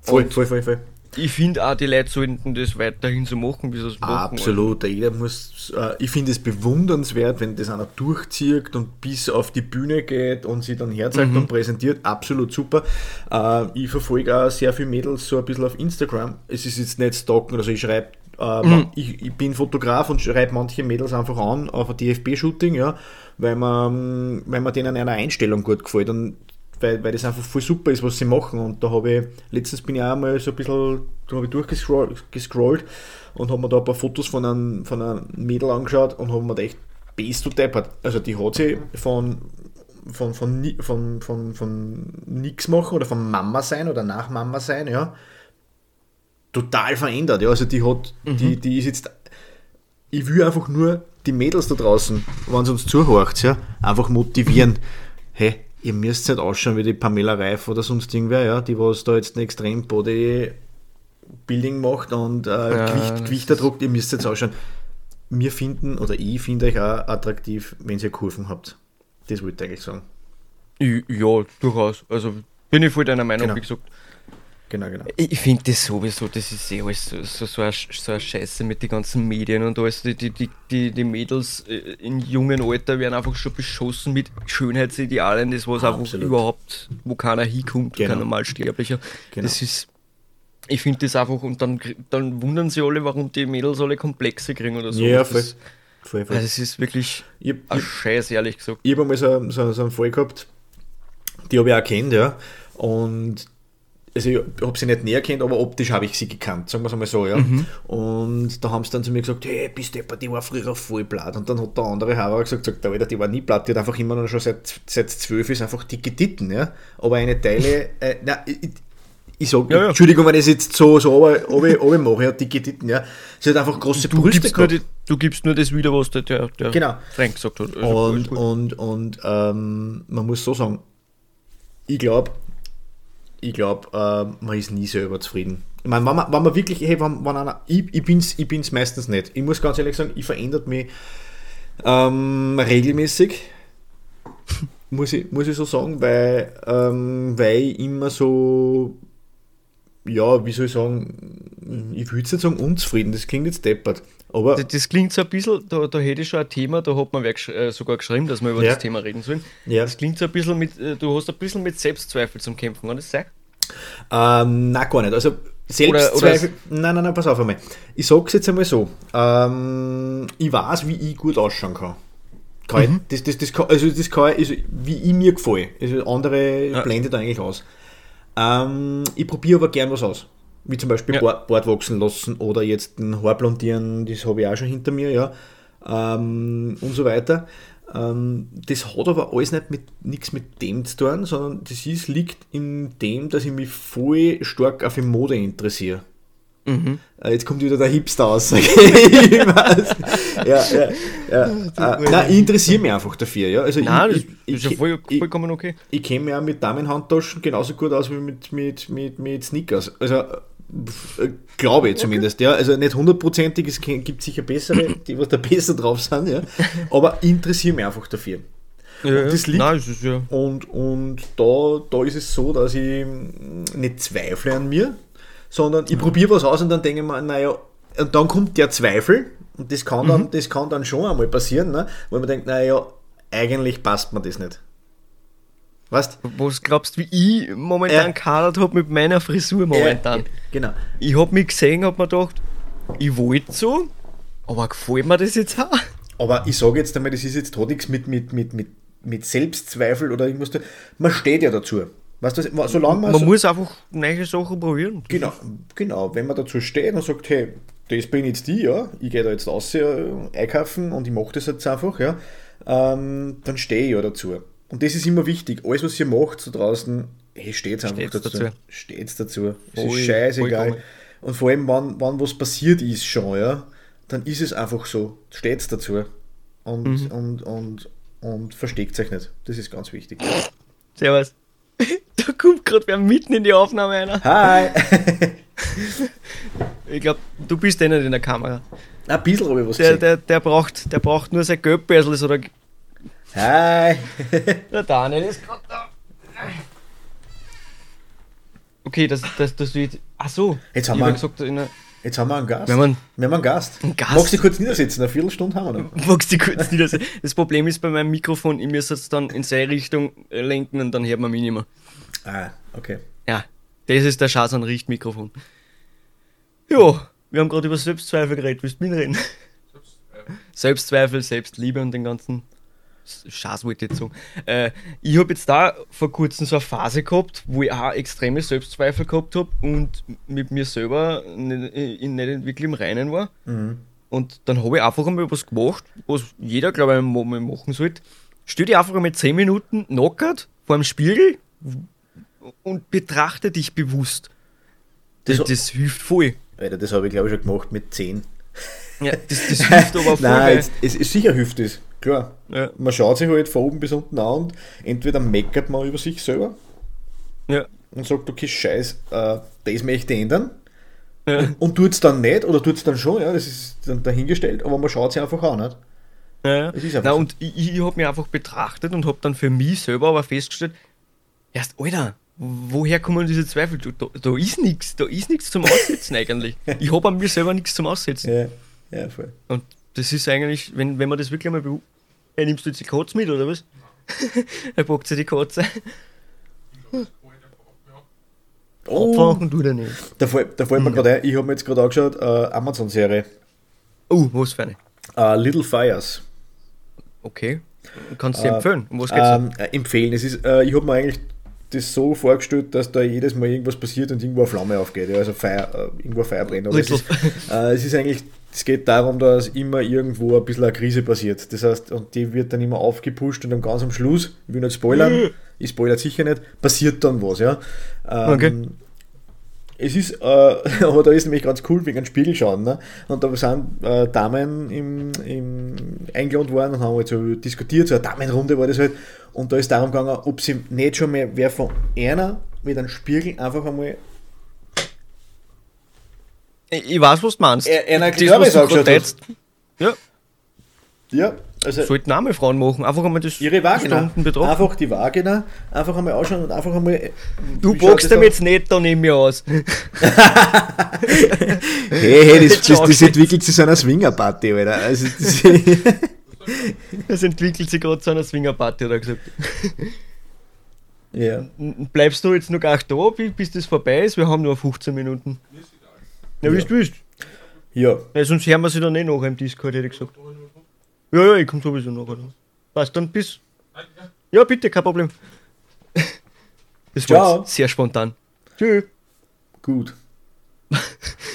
Speaker 2: Voll, voll, voll, voll.
Speaker 1: Ich finde auch, die Leute sollten das weiterhin so machen, wie sie es machen.
Speaker 2: Absolut, also. jeder muss, äh, ich finde es bewundernswert, wenn das einer durchzieht und bis auf die Bühne geht und sie dann herzeigt mhm. und präsentiert, absolut super. Äh, ich verfolge auch sehr viele Mädels so ein bisschen auf Instagram. Es ist jetzt nicht stalken, also ich schreibe äh, mhm. ich, ich, bin Fotograf und schreibe manche Mädels einfach an auf ein DFB-Shooting, ja, weil man, weil man denen eine Einstellung gut gefällt. Und weil, weil das einfach voll super ist, was sie machen. Und da habe ich, letztens bin ich auch mal so ein bisschen, da habe ich durchgescrollt und habe mir da ein paar Fotos von einem, von einem Mädel angeschaut und habe mir gedacht, bist du deppert. Also die hat sie von, von, von, von, von, von nix machen oder von Mama sein oder nach Mama sein, ja, total verändert. Ja. Also die hat, mhm. die, die ist jetzt, ich will einfach nur die Mädels da draußen, wenn sie uns zuhört, ja, einfach motivieren. Hey, ihr müsst nicht ausschauen wie die Pamela Reif oder sonst irgendwer, ja, die was da jetzt ein extrem Bodybuilding macht und äh, ja, Gewicht, Gewicht erdruckt, ihr müsst jetzt ausschauen. Wir finden, oder ich finde euch auch attraktiv, wenn ihr Kurven habt. Das wollte ich eigentlich sagen.
Speaker 1: Ja, durchaus. Also bin ich voll deiner Meinung,
Speaker 2: genau.
Speaker 1: wie gesagt.
Speaker 2: Genau, genau.
Speaker 1: Ich finde das sowieso, das ist eh alles so, so, so, eine, so eine Scheiße mit den ganzen Medien und alles. Die, die, die, die Mädels äh, in jungen Alter werden einfach schon beschossen mit Schönheitsidealen, das was einfach überhaupt, wo keiner hinkommt, genau. kein Normalsterblicher. Genau. Das ist, ich finde das einfach, und dann, dann wundern sie alle, warum die Mädels alle Komplexe kriegen oder so.
Speaker 2: Ja, voll.
Speaker 1: Das, voll, voll. Also es ist wirklich
Speaker 2: ich,
Speaker 1: ein Scheiß, ehrlich gesagt.
Speaker 2: Ich habe einmal so, so, so einen Fall gehabt, die habe ich auch kennt, ja. Und also ich habe sie nicht näher kennt, aber optisch habe ich sie gekannt, sagen wir es einmal so, ja. Mhm. Und da haben sie dann zu mir gesagt, hey, bist du die war früher voll blatt. Und dann hat der andere Hauer gesagt, sagt, Alter, die war nie blatt, die hat einfach immer noch schon seit, seit zwölf ist einfach dicke Titten, ja. Aber eine Teile, äh, na, ich, ich sage, ja, ja. Entschuldigung, wenn ich es jetzt so, so aber, aber, aber mache, ja, dicke Titten, ja. Sie hat einfach große
Speaker 1: du Brüste gibst die, Du gibst nur das wieder, was der, der, der
Speaker 2: genau.
Speaker 1: Frank gesagt hat.
Speaker 2: Also und, und, und ähm, man muss so sagen, ich glaube, ich glaube, äh, man ist nie selber zufrieden. Ich meine, wenn man, wenn man wirklich, hey, wenn, wenn einer, ich, ich bin es ich bin's meistens nicht. Ich muss ganz ehrlich sagen, ich verändert mich ähm, regelmäßig. muss, ich, muss ich so sagen, weil, ähm, weil ich immer so, ja, wie soll ich sagen, ich würde nicht sagen unzufrieden, das klingt jetzt deppert. Aber
Speaker 1: das, das, klingt so ein bisschen, da, da hätte ich schon ein Thema, da hat man äh, sogar geschrieben, dass wir über ja. das Thema reden sollen. Ja. Das klingt so ein bisschen mit, äh, du hast ein bisschen mit Selbstzweifel zum Kämpfen, kann das sein?
Speaker 2: Ähm, nein, gar nicht. Also Selbstzweifel. Oder, oder nein, nein, nein, pass auf einmal. Ich sag's jetzt einmal so. Ähm, ich weiß, wie ich gut ausschauen kann. kann mhm. ich, das, das, das also das kann ich, also, wie ich mir gefällt. Also andere ja. blendet eigentlich aus. Ähm, ich probiere aber gern was aus wie zum Beispiel ja. Bart, Bart wachsen lassen oder jetzt ein Haar blondieren, das habe ich auch schon hinter mir, ja, ähm, und so weiter. Ähm, das hat aber alles nicht mit nichts mit dem zu tun, sondern das ist, liegt in dem, dass ich mich voll stark auf die Mode interessiere. Mhm. Äh, jetzt kommt wieder der Hipster aus. ja, ja, ja. Äh, nein, ich interessiere mich einfach dafür. Ja. Also
Speaker 1: nein, ich, das ist ja voll, vollkommen okay.
Speaker 2: Ich, ich kenne mich auch mit Damenhandtaschen genauso gut aus wie mit, mit, mit, mit Sneakers. Also Glaube ich zumindest, okay. ja. Also nicht hundertprozentig, es gibt sicher bessere, die was da besser drauf sind, ja. Aber interessiere mich einfach dafür.
Speaker 1: Ja,
Speaker 2: und das liegt
Speaker 1: Nein, es ja.
Speaker 2: und, und da, da ist es so, dass ich nicht zweifle an mir, sondern ich probiere was aus und dann denke ich mir, naja, und dann kommt der Zweifel und das kann dann, das kann dann schon einmal passieren, ne? wo man denkt, naja, eigentlich passt mir das nicht. Weißt
Speaker 1: Was glaubst du, wie ich momentan
Speaker 2: Ja.
Speaker 1: kadert habe mit meiner Frisur momentan?
Speaker 2: Ja, genau.
Speaker 1: Ich hab mich gesehen, hab mir gedacht, ich wollte so, aber gefällt mir das jetzt auch?
Speaker 2: Aber ich sage jetzt einmal, das ist jetzt doch nichts mit, mit, mit, mit, mit Selbstzweifel oder irgendwas. Man steht ja dazu. Weißt du, solange man,
Speaker 1: Man
Speaker 2: so,
Speaker 1: muss einfach neue Sachen probieren.
Speaker 2: Genau, genau, wenn man dazu steht und sagt, hey, das bin jetzt die, ja, ich gehe da jetzt raus äh, einkaufen und ich mache das jetzt einfach, ja, ähm, dann stehe ich ja dazu. Und das ist immer wichtig. Alles, was ihr macht so draußen, hey, steht einfach
Speaker 1: Steht's
Speaker 2: dazu.
Speaker 1: dazu.
Speaker 2: Steht's dazu. Es ist scheißegal. Und vor allem, wenn, wenn was passiert ist schon, ja, dann ist es einfach so. Steht's dazu. Und,
Speaker 1: Mhm.
Speaker 2: und, und, und versteckt euch nicht. Das ist ganz wichtig.
Speaker 1: Servus. Da kommt gerade wer mitten in die Aufnahme einer.
Speaker 2: Hi!
Speaker 1: Ich glaube, du bist der nicht in der Kamera.
Speaker 2: Ein bisschen habe ich was
Speaker 1: Der,
Speaker 2: gesehen.
Speaker 1: der, der, braucht, der braucht nur sein Geldbörsel oder.
Speaker 2: Hi!
Speaker 1: Der Daniel ist gerade da. Okay, das, das, das wird. Ach so.
Speaker 2: Jetzt haben
Speaker 1: ich
Speaker 2: wir-
Speaker 1: hab gesagt, in einer,
Speaker 2: Jetzt haben wir einen Gast.
Speaker 1: Wir haben einen-
Speaker 2: wir haben einen Gast.
Speaker 1: Einen Gast?
Speaker 2: Magst du dich kurz niedersetzen? Eine Viertelstunde haben wir noch.
Speaker 1: Magst du kurz niedersetzen? Das Problem ist bei meinem Mikrofon, ich muss es dann in seine Richtung äh, lenken und dann hört man mich nicht mehr.
Speaker 2: Ah, okay.
Speaker 1: Ja, das ist der Schatz an Richtmikrofon. Ja, wir haben gerade über Selbstzweifel geredet. Willst du mitreden? Selbstzweifel, Selbstliebe und den ganzen Schatz wollte ich jetzt sagen. Äh, ich habe jetzt da vor kurzem so eine Phase gehabt, wo ich auch extreme Selbstzweifel gehabt habe und mit mir selber nicht, in, nicht wirklich im Reinen war. Und dann habe ich einfach einmal was gemacht, was jeder, glaube ich, mal machen sollte. Stell dich einfach einmal 10 Minuten nackert vor dem Spiegel und betrachte dich bewusst. Das,
Speaker 2: Das-
Speaker 1: das hilft voll.
Speaker 2: Alter, das habe ich glaube ich schon gemacht mit 10.
Speaker 1: Ja, das, das hilft aber voll.
Speaker 2: Nein, es, es sicher hilft es. Klar.
Speaker 1: Ja.
Speaker 2: Man schaut sich halt von oben bis unten an und entweder meckert man über sich selber
Speaker 1: ja,
Speaker 2: und sagt, okay, scheiß, äh, das möchte ich ändern.
Speaker 1: ja,
Speaker 2: Und tut es dann nicht oder tut es dann schon, ja, das ist dann dahingestellt, aber man schaut sich einfach an. Nicht?
Speaker 1: ja.
Speaker 2: Einfach
Speaker 1: Na,
Speaker 2: so.
Speaker 1: und ich, ich habe mich einfach betrachtet und habe dann für mich selber aber festgestellt, erst, Alter, woher kommen diese Zweifel? Da, da ist nichts, da ist nichts zum Aussetzen eigentlich. Ich habe an mir selber nichts zum Aussetzen.
Speaker 2: Ja, ja, voll.
Speaker 1: Und das ist eigentlich, wenn, wenn man das wirklich einmal bewu- hey, nimmst du jetzt die Katze mit oder was? er packt sich die Katze.
Speaker 2: Oh,
Speaker 1: Abfangen du da nicht.
Speaker 2: da fällt, da fällt mir gerade ein, ich habe mir jetzt gerade angeschaut, äh, Amazon-Serie,
Speaker 1: Oh, was für eine?
Speaker 2: äh, Little Fires.
Speaker 1: Okay. Kannst du dir empfehlen? Um was geht's?
Speaker 2: Ähm, äh, empfehlen. Es ist, äh, ich habe mir eigentlich das so vorgestellt, dass da jedes Mal irgendwas passiert und irgendwo eine Flamme aufgeht, ja, also Feuer, äh, irgendwo ein Feuer brennt. Aber es ist, äh, es ist eigentlich, es geht darum, dass immer irgendwo ein bisschen eine Krise passiert. Das heißt, und die wird dann immer aufgepusht und dann ganz am Schluss, ich will nicht spoilern, ich spoilere sicher nicht, passiert dann was, ja. Ähm,
Speaker 1: Okay.
Speaker 2: Es ist, äh, aber da ist nämlich ganz cool wegen dem Spiegel schauen. Ne? Und da sind äh, Damen im, im, eingeladen worden und haben halt so diskutiert, so eine Damenrunde war das halt. Und da ist darum gegangen, ob sie nicht schon mehr wer von einer mit einem Spiegel einfach einmal
Speaker 1: Ich, ich weiß, was du meinst.
Speaker 2: Er- einer
Speaker 1: Das, was du jetzt- Ja,
Speaker 2: Ja, also
Speaker 1: sollten auch mal Frauen machen. Einfach einmal das
Speaker 2: ihre Vagina.
Speaker 1: Stunden betrachten.
Speaker 2: Einfach die Vagina, einfach einmal ausschauen und einfach einmal.
Speaker 1: Du
Speaker 2: schaut
Speaker 1: boxst
Speaker 2: das
Speaker 1: dem jetzt nicht da neben mir aus.
Speaker 2: Hey, hey, das, das, das
Speaker 1: jetzt.
Speaker 2: entwickelt sich zu einer Swingerparty, Alter. Also, das,
Speaker 1: Es entwickelt sich gerade zu einer Swingerparty, hat er gesagt.
Speaker 2: ja.
Speaker 1: Bleibst du jetzt noch gar da, bi- bis das vorbei ist? Wir haben nur 15 Minuten. Ja, wie du willst.
Speaker 2: ja.
Speaker 1: Ja, sonst hören wir sie dann eh nachher im Discord, hätte ich gesagt. Ja, ja, ich komme sowieso nachher. Passt dann bis. Ja, bitte, kein Problem. Das war
Speaker 2: Ciao.
Speaker 1: sehr spontan. Tschüss.
Speaker 2: Gut.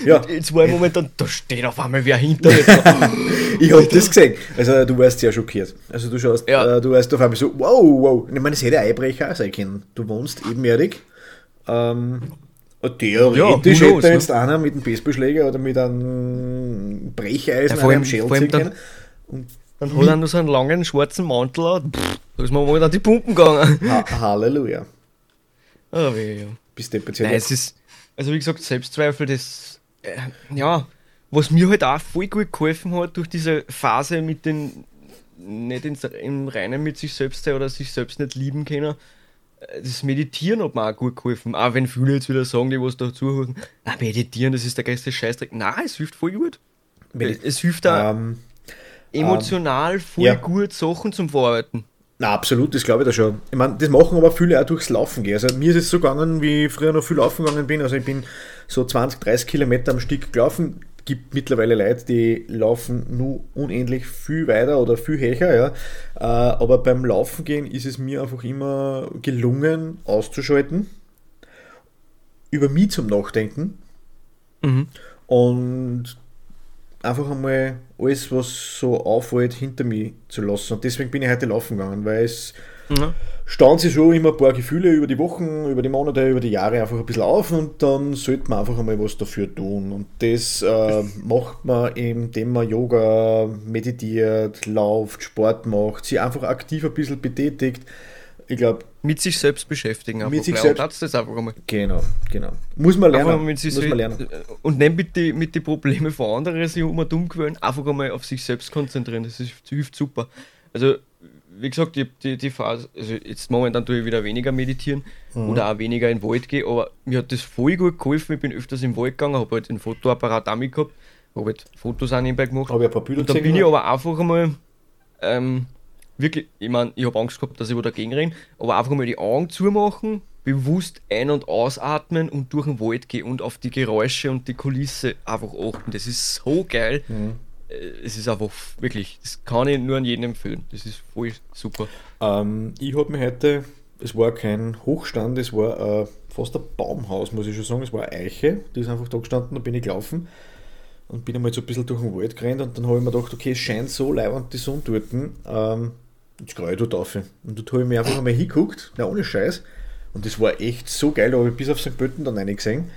Speaker 2: Ja,
Speaker 1: Jetzt war ich momentan, da steht auf einmal wer hinter mir.
Speaker 2: ich habe das gesehen. Also du warst sehr schockiert. Also du schaust,
Speaker 1: Ja.
Speaker 2: äh, du warst auf einmal so, wow, wow. Ich meine, das hätte ein Einbrecher sein können. Du wohnst ebenerdig. Ähm, theoretisch
Speaker 1: Ja,
Speaker 2: hätte
Speaker 1: knows,
Speaker 2: jetzt einer mit einem Baseballschläger oder mit einem Brecheisen
Speaker 1: Ja, vor
Speaker 2: einem
Speaker 1: allem
Speaker 2: ziehen
Speaker 1: dann- hat er noch so einen langen schwarzen Mantel an. Pff, Da ist mir mal an die Pumpen gegangen.
Speaker 2: Ha Halleluja.
Speaker 1: Ah, weh, ja.
Speaker 2: Bist.
Speaker 1: Nein, es ist, also wie gesagt, Selbstzweifel, das, äh, ja, was mir halt auch voll gut geholfen hat durch diese Phase mit den nicht ins, im Reinen mit sich selbst sein oder sich selbst nicht lieben können. Das Meditieren hat mir auch gut geholfen. Auch wenn viele jetzt wieder sagen, die was da zuhören, ah, Meditieren, das ist der größte Scheißdreck. Nein, es hilft voll gut.
Speaker 2: Medi-
Speaker 1: es hilft da
Speaker 2: Ähm,
Speaker 1: emotional voll
Speaker 2: ja.
Speaker 1: gut, Sachen zum Verarbeiten.
Speaker 2: na, absolut, das glaube ich da schon. Ich meine, das machen aber viele auch durchs Laufen gehen. Also mir ist es so gegangen, wie ich früher noch viel laufen gegangen bin. Also ich bin so 20, 30 Kilometer am Stück gelaufen. Gibt mittlerweile Leute, die laufen nur unendlich viel weiter oder viel höher, ja. Äh, aber beim Laufen gehen ist es mir einfach immer gelungen, auszuschalten, über mich zum Nachdenken
Speaker 1: Mhm.
Speaker 2: und einfach einmal alles, was so auffällt, hinter mir zu lassen. Und deswegen bin ich heute laufen gegangen, weil es
Speaker 1: Ja.
Speaker 2: stauen sich schon immer ein paar Gefühle über die Wochen, über die Monate, über die Jahre einfach ein bisschen auf und dann sollte man einfach einmal was dafür tun. Und das äh, macht man, indem man Yoga, meditiert, lauft, Sport macht, sich einfach aktiv ein bisschen betätigt. Ich glaube,
Speaker 1: Mit sich selbst beschäftigen. Einfach
Speaker 2: Mit sich selbst-
Speaker 1: Und das einfach einmal.
Speaker 2: genau, genau. Muss man lernen. Muss man lernen.
Speaker 1: und nicht mit den mit die Problemen von anderen sich um dumm gewöhnen, einfach einmal auf sich selbst konzentrieren. Das, ist, das hilft super. Also, wie gesagt, die, die, die Phase, also jetzt momentan tue ich wieder weniger meditieren
Speaker 2: Mhm.
Speaker 1: oder auch weniger in den Wald gehen, aber mir hat das voll gut geholfen. Ich bin öfters im Wald gegangen, habe halt den Fotoapparat damit gehabt, habe halt Fotos auch nebenbei gemacht.
Speaker 2: Habe ich ein paar Bilder
Speaker 1: Und
Speaker 2: gesehen,
Speaker 1: bin ich aber einfach einmal ähm, wirklich, ich meine, ich habe Angst gehabt, dass ich wieder dagegen renne, aber einfach mal die Augen zumachen, bewusst ein- und ausatmen und durch den Wald gehen und auf die Geräusche und die Kulisse einfach achten. Das ist so geil.
Speaker 2: Mhm.
Speaker 1: Äh, Es ist einfach wirklich, das kann ich nur an jedem empfehlen. Das ist voll super.
Speaker 2: Ähm, ich habe mir heute, es war kein Hochstand, es war äh, fast ein Baumhaus, muss ich schon sagen. Es war eine Eiche, die ist einfach da gestanden, da bin ich gelaufen und bin einmal so ein bisschen durch den Wald gerannt und dann habe ich mir gedacht, okay, es scheint so leibend die Sonne dort. Ähm, jetzt gehe ich dort rauf. Und dort habe ich mir einfach einmal hingeguckt, na ohne Scheiß. Und das war echt so geil, da habe ich bis auf St. Pölten dann eine gesehen.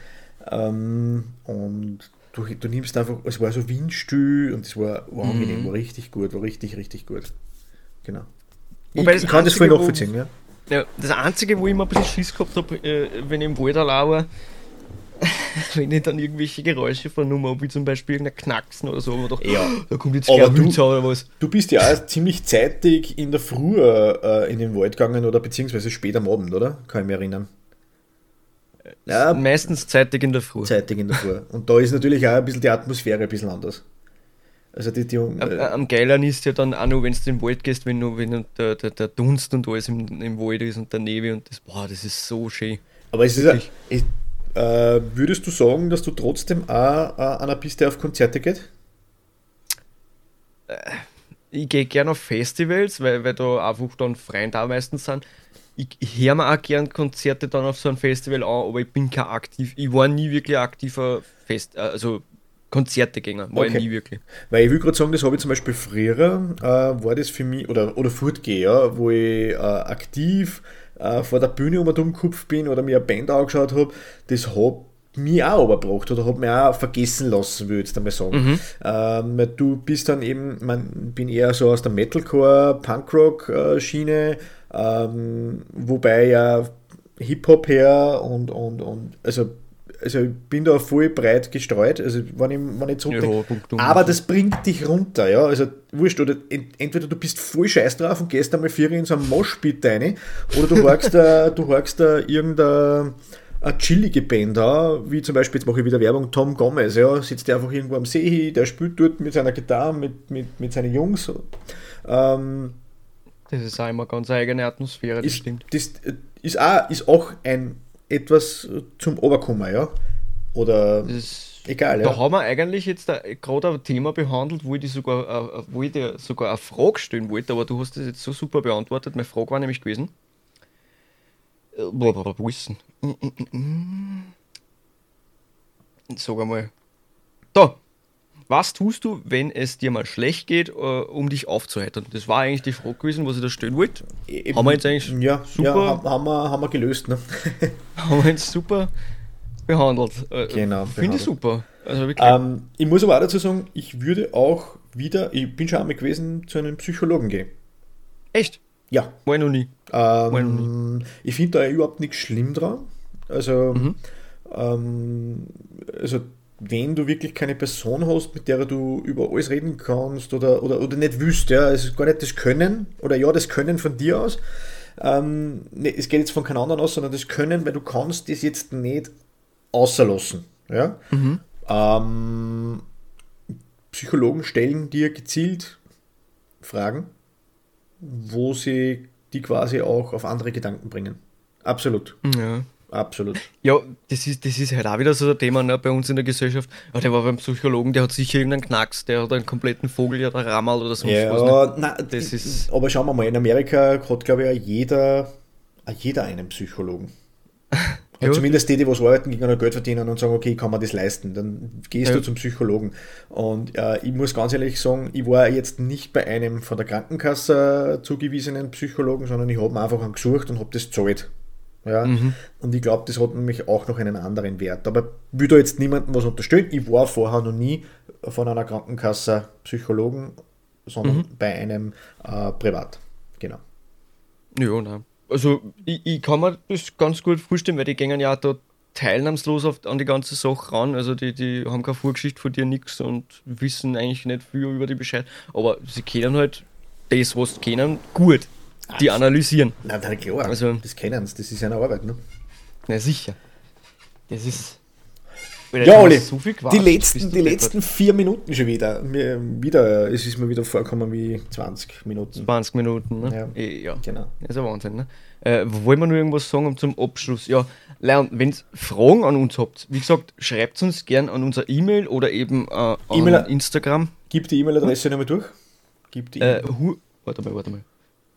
Speaker 2: Ähm, und du, du nimmst einfach, es war so windstill und es war, war angenehm, war richtig gut, war richtig, richtig gut. Genau.
Speaker 1: Wobei
Speaker 2: ich,
Speaker 1: das
Speaker 2: kann das voll
Speaker 1: Einzige, wo-
Speaker 2: nachvollziehen, ja.
Speaker 1: Ja, das Einzige, wo ich immer ein bisschen Schiss gehabt habe, äh, wenn ich im Wald allein war, wenn ich dann irgendwelche Geräusche vernommen habe, wie zum Beispiel irgendein Knacksen oder so, aber doch,
Speaker 2: Ja.
Speaker 1: da kommt jetzt
Speaker 2: Aber du-
Speaker 1: oder was.
Speaker 2: Du bist ja auch ziemlich zeitig in der Früh äh, in den Wald gegangen oder beziehungsweise spät am Abend, oder? Kann ich mich erinnern. Ja,
Speaker 1: Meistens zeitig in der Früh.
Speaker 2: zeitig in der Früh. Und da ist natürlich auch ein bisschen die Atmosphäre ein bisschen anders. Also die, die
Speaker 1: Am,
Speaker 2: äh,
Speaker 1: am geileren ist ja dann auch noch, wenn du in den Wald gehst, wenn, du, wenn der, der, der Dunst und alles im, im Wald ist und der Nebel und das, boah, das ist so schön.
Speaker 2: aber es ist ja, äh, würdest du sagen, dass du trotzdem auch äh, einer bist, der auf Konzerte geht?
Speaker 1: Ich gehe gerne auf Festivals, weil, weil da einfach dann Freunde da meistens sind. Ich, ich höre mir auch gern Konzerte dann auf so einem Festival an, aber ich bin kein aktiv, ich war nie wirklich aktiver Fest, äh, also Konzertegänger, war
Speaker 2: Okay.
Speaker 1: ich nie wirklich.
Speaker 2: Weil ich will gerade sagen, das habe ich zum Beispiel früher, äh, war das für mich, oder, oder Fortgeher, wo ich äh, aktiv äh, vor der Bühne um und um bin oder mir eine Band angeschaut habe, das hat mich auch überbracht oder hat mich auch vergessen lassen, würde ich jetzt einmal sagen. Ähm, weil du bist dann eben, man bin eher so aus der Metalcore, Punkrock-Schiene, ähm, wobei ja Hip-Hop her und, und, und also, also ich bin da voll breit gestreut, also wenn ich, wenn ich zurückdenke.
Speaker 1: Ja.
Speaker 2: Aber das bringt dich runter, ja. Also wurscht, oder ent- entweder du bist voll scheiß drauf und gehst einmal vier in so einen Moshpit rein, oder du horchst da, du horchst da irgendeine eine chillige Band da, wie zum Beispiel, jetzt mache ich wieder Werbung, Tom Gomez, ja, sitzt der einfach irgendwo am See, der spielt dort mit seiner Gitarre, mit, mit, mit seinen Jungs. Ähm,
Speaker 1: Das ist auch immer ganz eigene Atmosphäre, das
Speaker 2: ist,
Speaker 1: stimmt.
Speaker 2: das äh, ist auch, ist auch ein etwas zum Oberkommen, ja. Oder egal,
Speaker 1: Da
Speaker 2: ja.
Speaker 1: haben wir eigentlich jetzt da gerade ein Thema behandelt, wo ich, dir sogar, äh, wo ich dir sogar eine Frage stellen wollte, aber du hast das jetzt so super beantwortet. Meine Frage war nämlich gewesen. Äh, Wo ist denn? Mm, mm, mm. Sag einmal. Da! Was tust du, wenn es dir mal schlecht geht, äh, um dich aufzuheitern? Das war eigentlich die Frage gewesen, was ich da stellen wollte.
Speaker 2: Eben,
Speaker 1: Haben wir jetzt eigentlich
Speaker 2: ja,
Speaker 1: super-
Speaker 2: Ja, haben, wir, haben wir gelöst, ne?
Speaker 1: Haben wir jetzt super behandelt. Äh,
Speaker 2: Genau,
Speaker 1: Finde ich super. Also.
Speaker 2: Ähm, ich muss aber auch dazu sagen, ich würde auch wieder, ich bin schon einmal gewesen, zu einem Psychologen gehen.
Speaker 1: Echt?
Speaker 2: Ja.
Speaker 1: War ich noch nie.
Speaker 2: Ähm, ich finde da überhaupt nichts schlimm dran. Also,
Speaker 1: Mhm.
Speaker 2: ähm, also wenn du wirklich keine Person hast, mit der du über alles reden kannst oder, oder, oder nicht wüsst, ja, es ist gar nicht das Können oder ja, das Können von dir aus. Ähm, ne, es geht jetzt von keinem anderen aus, sondern das Können, weil du kannst das jetzt nicht außerlassen. Ja?
Speaker 1: Mhm.
Speaker 2: Ähm, Psychologen stellen dir gezielt Fragen, wo sie die quasi auch auf andere Gedanken bringen. Absolut,
Speaker 1: Ja.
Speaker 2: Absolut.
Speaker 1: Ja, das ist, das ist halt auch wieder so ein Thema ne, bei uns in der Gesellschaft. Ja, der war beim Psychologen, der hat sicher irgendeinen Knacks, der hat einen kompletten Vogel oder Rammel oder sonst was. Ne?
Speaker 2: Ja, na,
Speaker 1: Das ist-
Speaker 2: aber schauen wir mal, in Amerika hat, glaube ich, auch jeder, auch jeder einen Psychologen.
Speaker 1: Ja.
Speaker 2: Zumindest die, die was arbeiten, gehen und Geld verdienen und sagen, okay, kann man das leisten, dann gehst
Speaker 1: Ja.
Speaker 2: du zum Psychologen. Und äh, ich muss ganz ehrlich sagen, ich war jetzt nicht bei einem von der Krankenkasse zugewiesenen Psychologen, sondern ich habe mir einfach einen gesucht und habe das gezahlt. Ja?
Speaker 1: Mhm.
Speaker 2: Und ich glaube, das hat nämlich auch noch einen anderen Wert. Aber ich will da jetzt niemandem was unterstellen. Ich war vorher noch nie von einer Krankenkasse Psychologen, sondern
Speaker 1: Mhm.
Speaker 2: bei einem äh, Privat. Genau.
Speaker 1: Ja, nein. Also, ich, ich kann mir das ganz gut vorstellen, weil die gehen ja da teilnahmslos auf, an die ganze Sache ran. Also, die, die haben keine Vorgeschichte von dir, nichts und wissen eigentlich nicht viel über die Bescheid. Aber sie kennen halt das, was sie kennen, gut. Die analysieren.
Speaker 2: Na, na klar,
Speaker 1: Also-
Speaker 2: das kennen sie, das ist ja eine Arbeit. Ne?
Speaker 1: Na sicher. Das ist.
Speaker 2: Ja, Oli,
Speaker 1: so viel
Speaker 2: die, letzten, die letzten vier Minuten schon wieder. Mir, wieder. Es ist mir wieder vorgekommen wie 20 Minuten.
Speaker 1: 20 Minuten, ne?
Speaker 2: Ja.
Speaker 1: Eh, ja.
Speaker 2: Genau.
Speaker 1: Das ist ein Wahnsinn, ne? Äh, wollen wir nur irgendwas sagen um zum Abschluss? Ja, Leon, wenn ihr Fragen an uns habt, wie gesagt, schreibt uns gern an unser E-Mail oder eben äh, an
Speaker 2: E-Mail-
Speaker 1: Instagram.
Speaker 2: Gib die E-Mail-Adresse nochmal durch. Gib die
Speaker 1: Äh, hu warte mal, warte mal.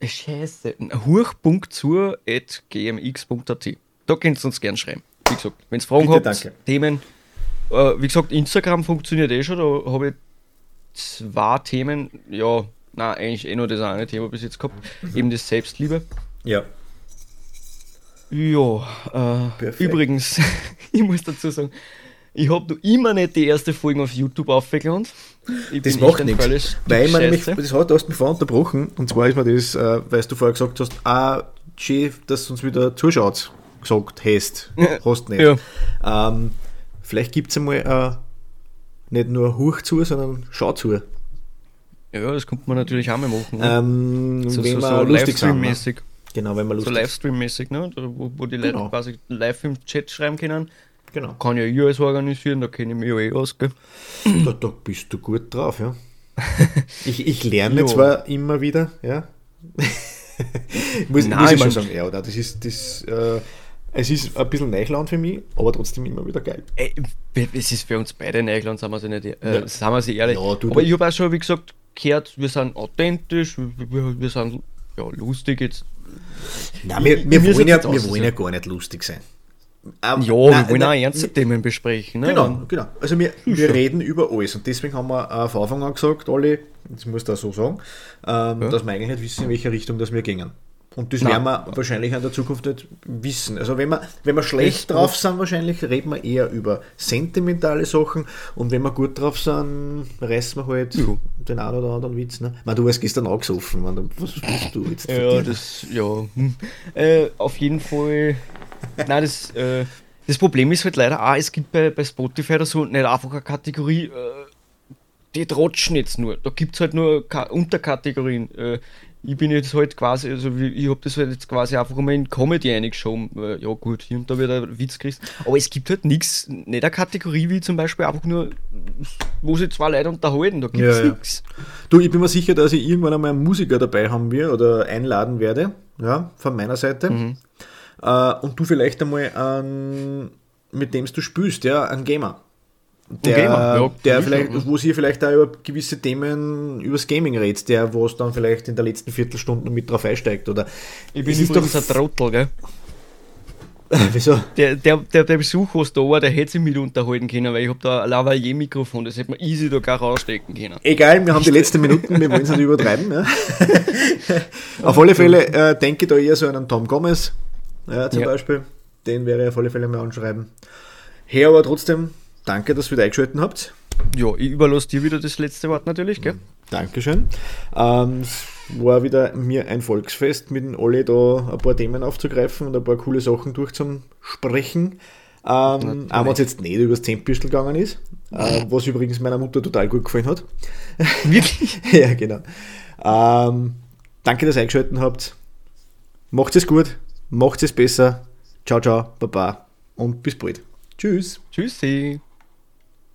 Speaker 1: Scheiße. huch.zur.gmx.at. Da könnt ihr uns gern schreiben. Wie gesagt, wenn ihr Fragen
Speaker 2: Bitte,
Speaker 1: habt,
Speaker 2: danke.
Speaker 1: Themen. Äh, wie gesagt, Instagram funktioniert eh schon. Da habe ich zwei Themen. Ja, na eigentlich eh nur das eine Thema bis jetzt gehabt.
Speaker 2: Mhm.
Speaker 1: Eben das Selbstliebe.
Speaker 2: ja.
Speaker 1: Ja, äh, übrigens, ich muss dazu sagen, ich habe noch immer nicht die erste Folge auf YouTube. Ich
Speaker 2: Das macht nichts. Weil man nämlich, das hat, du hast mich vorher unterbrochen. Und zwar ist mir das, äh, weil du vorher gesagt hast, ah, schön, dass du uns wieder zuschaut, gesagt hast. Hast nicht.
Speaker 1: Ja.
Speaker 2: Ähm, vielleicht gibt es einmal äh, nicht nur Huch zu, sondern Schau zu.
Speaker 1: Ja, das könnte man natürlich auch mal machen. Ne?
Speaker 2: Ähm,
Speaker 1: so
Speaker 2: wenn
Speaker 1: so, so
Speaker 2: ne?
Speaker 1: Livestream-mäßig.
Speaker 2: Genau, wenn
Speaker 1: So
Speaker 2: lustig
Speaker 1: Livestream-mäßig, ne? Wo, wo die Leute
Speaker 2: Genau.
Speaker 1: quasi live im Chat schreiben können.
Speaker 2: Genau.
Speaker 1: Kann ja ich alles organisieren, da kenne ich mich ja eh aus, gell?
Speaker 2: Da, da bist du gut drauf, ja. Ich, ich lerne zwar immer wieder, ja. muss,
Speaker 1: Nein,
Speaker 2: muss ich schon sagen, ja, oder? Das ist, das, äh, es ist ein bisschen Neuland für mich, aber trotzdem immer wieder geil.
Speaker 1: Ey, es ist für uns beide Neuland, sagen wir sie nicht, äh,
Speaker 2: Ja.
Speaker 1: sagen wir sie ehrlich.
Speaker 2: Ja, du-
Speaker 1: Aber ich habe auch schon, wie gesagt, gehört, wir sind authentisch, wir, wir, wir sind ja, lustig jetzt.
Speaker 2: Nein, wir, wir,
Speaker 1: ist
Speaker 2: wollen, ja, wir wollen ja gar nicht lustig sein. Ähm,
Speaker 1: Ja,
Speaker 2: nein,
Speaker 1: wir wollen auch ernste Themen besprechen. Ne?
Speaker 2: Genau, genau. Also wir, wir reden über alles und deswegen haben wir äh, von Anfang an gesagt, alle, das muss da so sagen, ähm, dass wir eigentlich nicht wissen, in welche Richtung das wir gehen. Und das
Speaker 1: Nein.
Speaker 2: werden wir wahrscheinlich in der Zukunft nicht wissen. Also wenn wir, wenn wir schlecht
Speaker 1: Das-
Speaker 2: drauf sind, wahrscheinlich reden wir eher über sentimentale Sachen und wenn wir gut drauf sind, reißen wir halt
Speaker 1: Ja.
Speaker 2: den einen oder anderen Witz. Ne? Man, du hast gestern auch gesoffen, man, was willst du jetzt?
Speaker 1: Ja, das, ja. hm. Äh, auf jeden Fall. Nein, das, äh, das Problem ist halt leider auch, es gibt bei, bei Spotify oder so nicht einfach eine Kategorie, äh, die trotschen jetzt nur. Da gibt es halt nur Ka Unterkategorien. Äh, ich bin jetzt halt quasi, also ich habe das halt jetzt quasi einfach mal in Comedy eingeschoben. Äh, ja gut, hier und da wird ein Witz gekriegt. Aber es gibt halt nichts, nicht eine Kategorie wie zum Beispiel einfach nur, wo sich zwei Leute unterhalten. Da gibt es
Speaker 2: Ja, ja.
Speaker 1: nichts.
Speaker 2: Du, ich bin mir sicher, dass ich irgendwann einmal einen Musiker dabei haben will oder einladen werde, ja, von meiner Seite.
Speaker 1: Mhm.
Speaker 2: Äh, und du vielleicht einmal an, mit dem du spielst, ja, einen Gamer. Der,
Speaker 1: Gamer, ja,
Speaker 2: der vielleicht, wo sie vielleicht auch über gewisse Themen übers Gaming redet, der, wo es dann vielleicht in der letzten Viertelstunde mit drauf einsteigt. Oder
Speaker 1: Ich bin übrigens
Speaker 2: doch-
Speaker 1: ein Trottel, gell?
Speaker 2: Wieso?
Speaker 1: Der, der, der, der Besuch, was da war, der hätte sich mit unterhalten können, weil ich habe da ein Lavalier-Mikrofon, das hätte man easy da gar rausstecken können.
Speaker 2: Egal, wir haben die letzten Minuten, wir wollen es nicht übertreiben. Ja. auf alle Fälle äh, denke ich da eher so an einen Tom Gomez, ja, zum
Speaker 1: ja.
Speaker 2: Beispiel. Den wäre ich auf alle Fälle mal anschreiben. Her, aber trotzdem, danke, dass ihr wieder eingeschalten habt.
Speaker 1: Ja, ich überlasse dir wieder das letzte Wort natürlich, gell? Mhm.
Speaker 2: Dankeschön. Ähm, war wieder mir ein Volksfest, mit den Olli da ein paar Themen aufzugreifen und ein paar coole Sachen durchzusprechen. Ähm, auch wenn es jetzt nicht über das Zehntbürstel gegangen ist, äh, was übrigens meiner Mutter total gut gefallen hat.
Speaker 1: Wirklich?
Speaker 2: ja, genau. Ähm, danke, dass ihr eingeschaltet habt. Macht es gut. Macht es besser. Ciao, ciao, baba und bis bald. Tschüss.
Speaker 1: Tschüssi.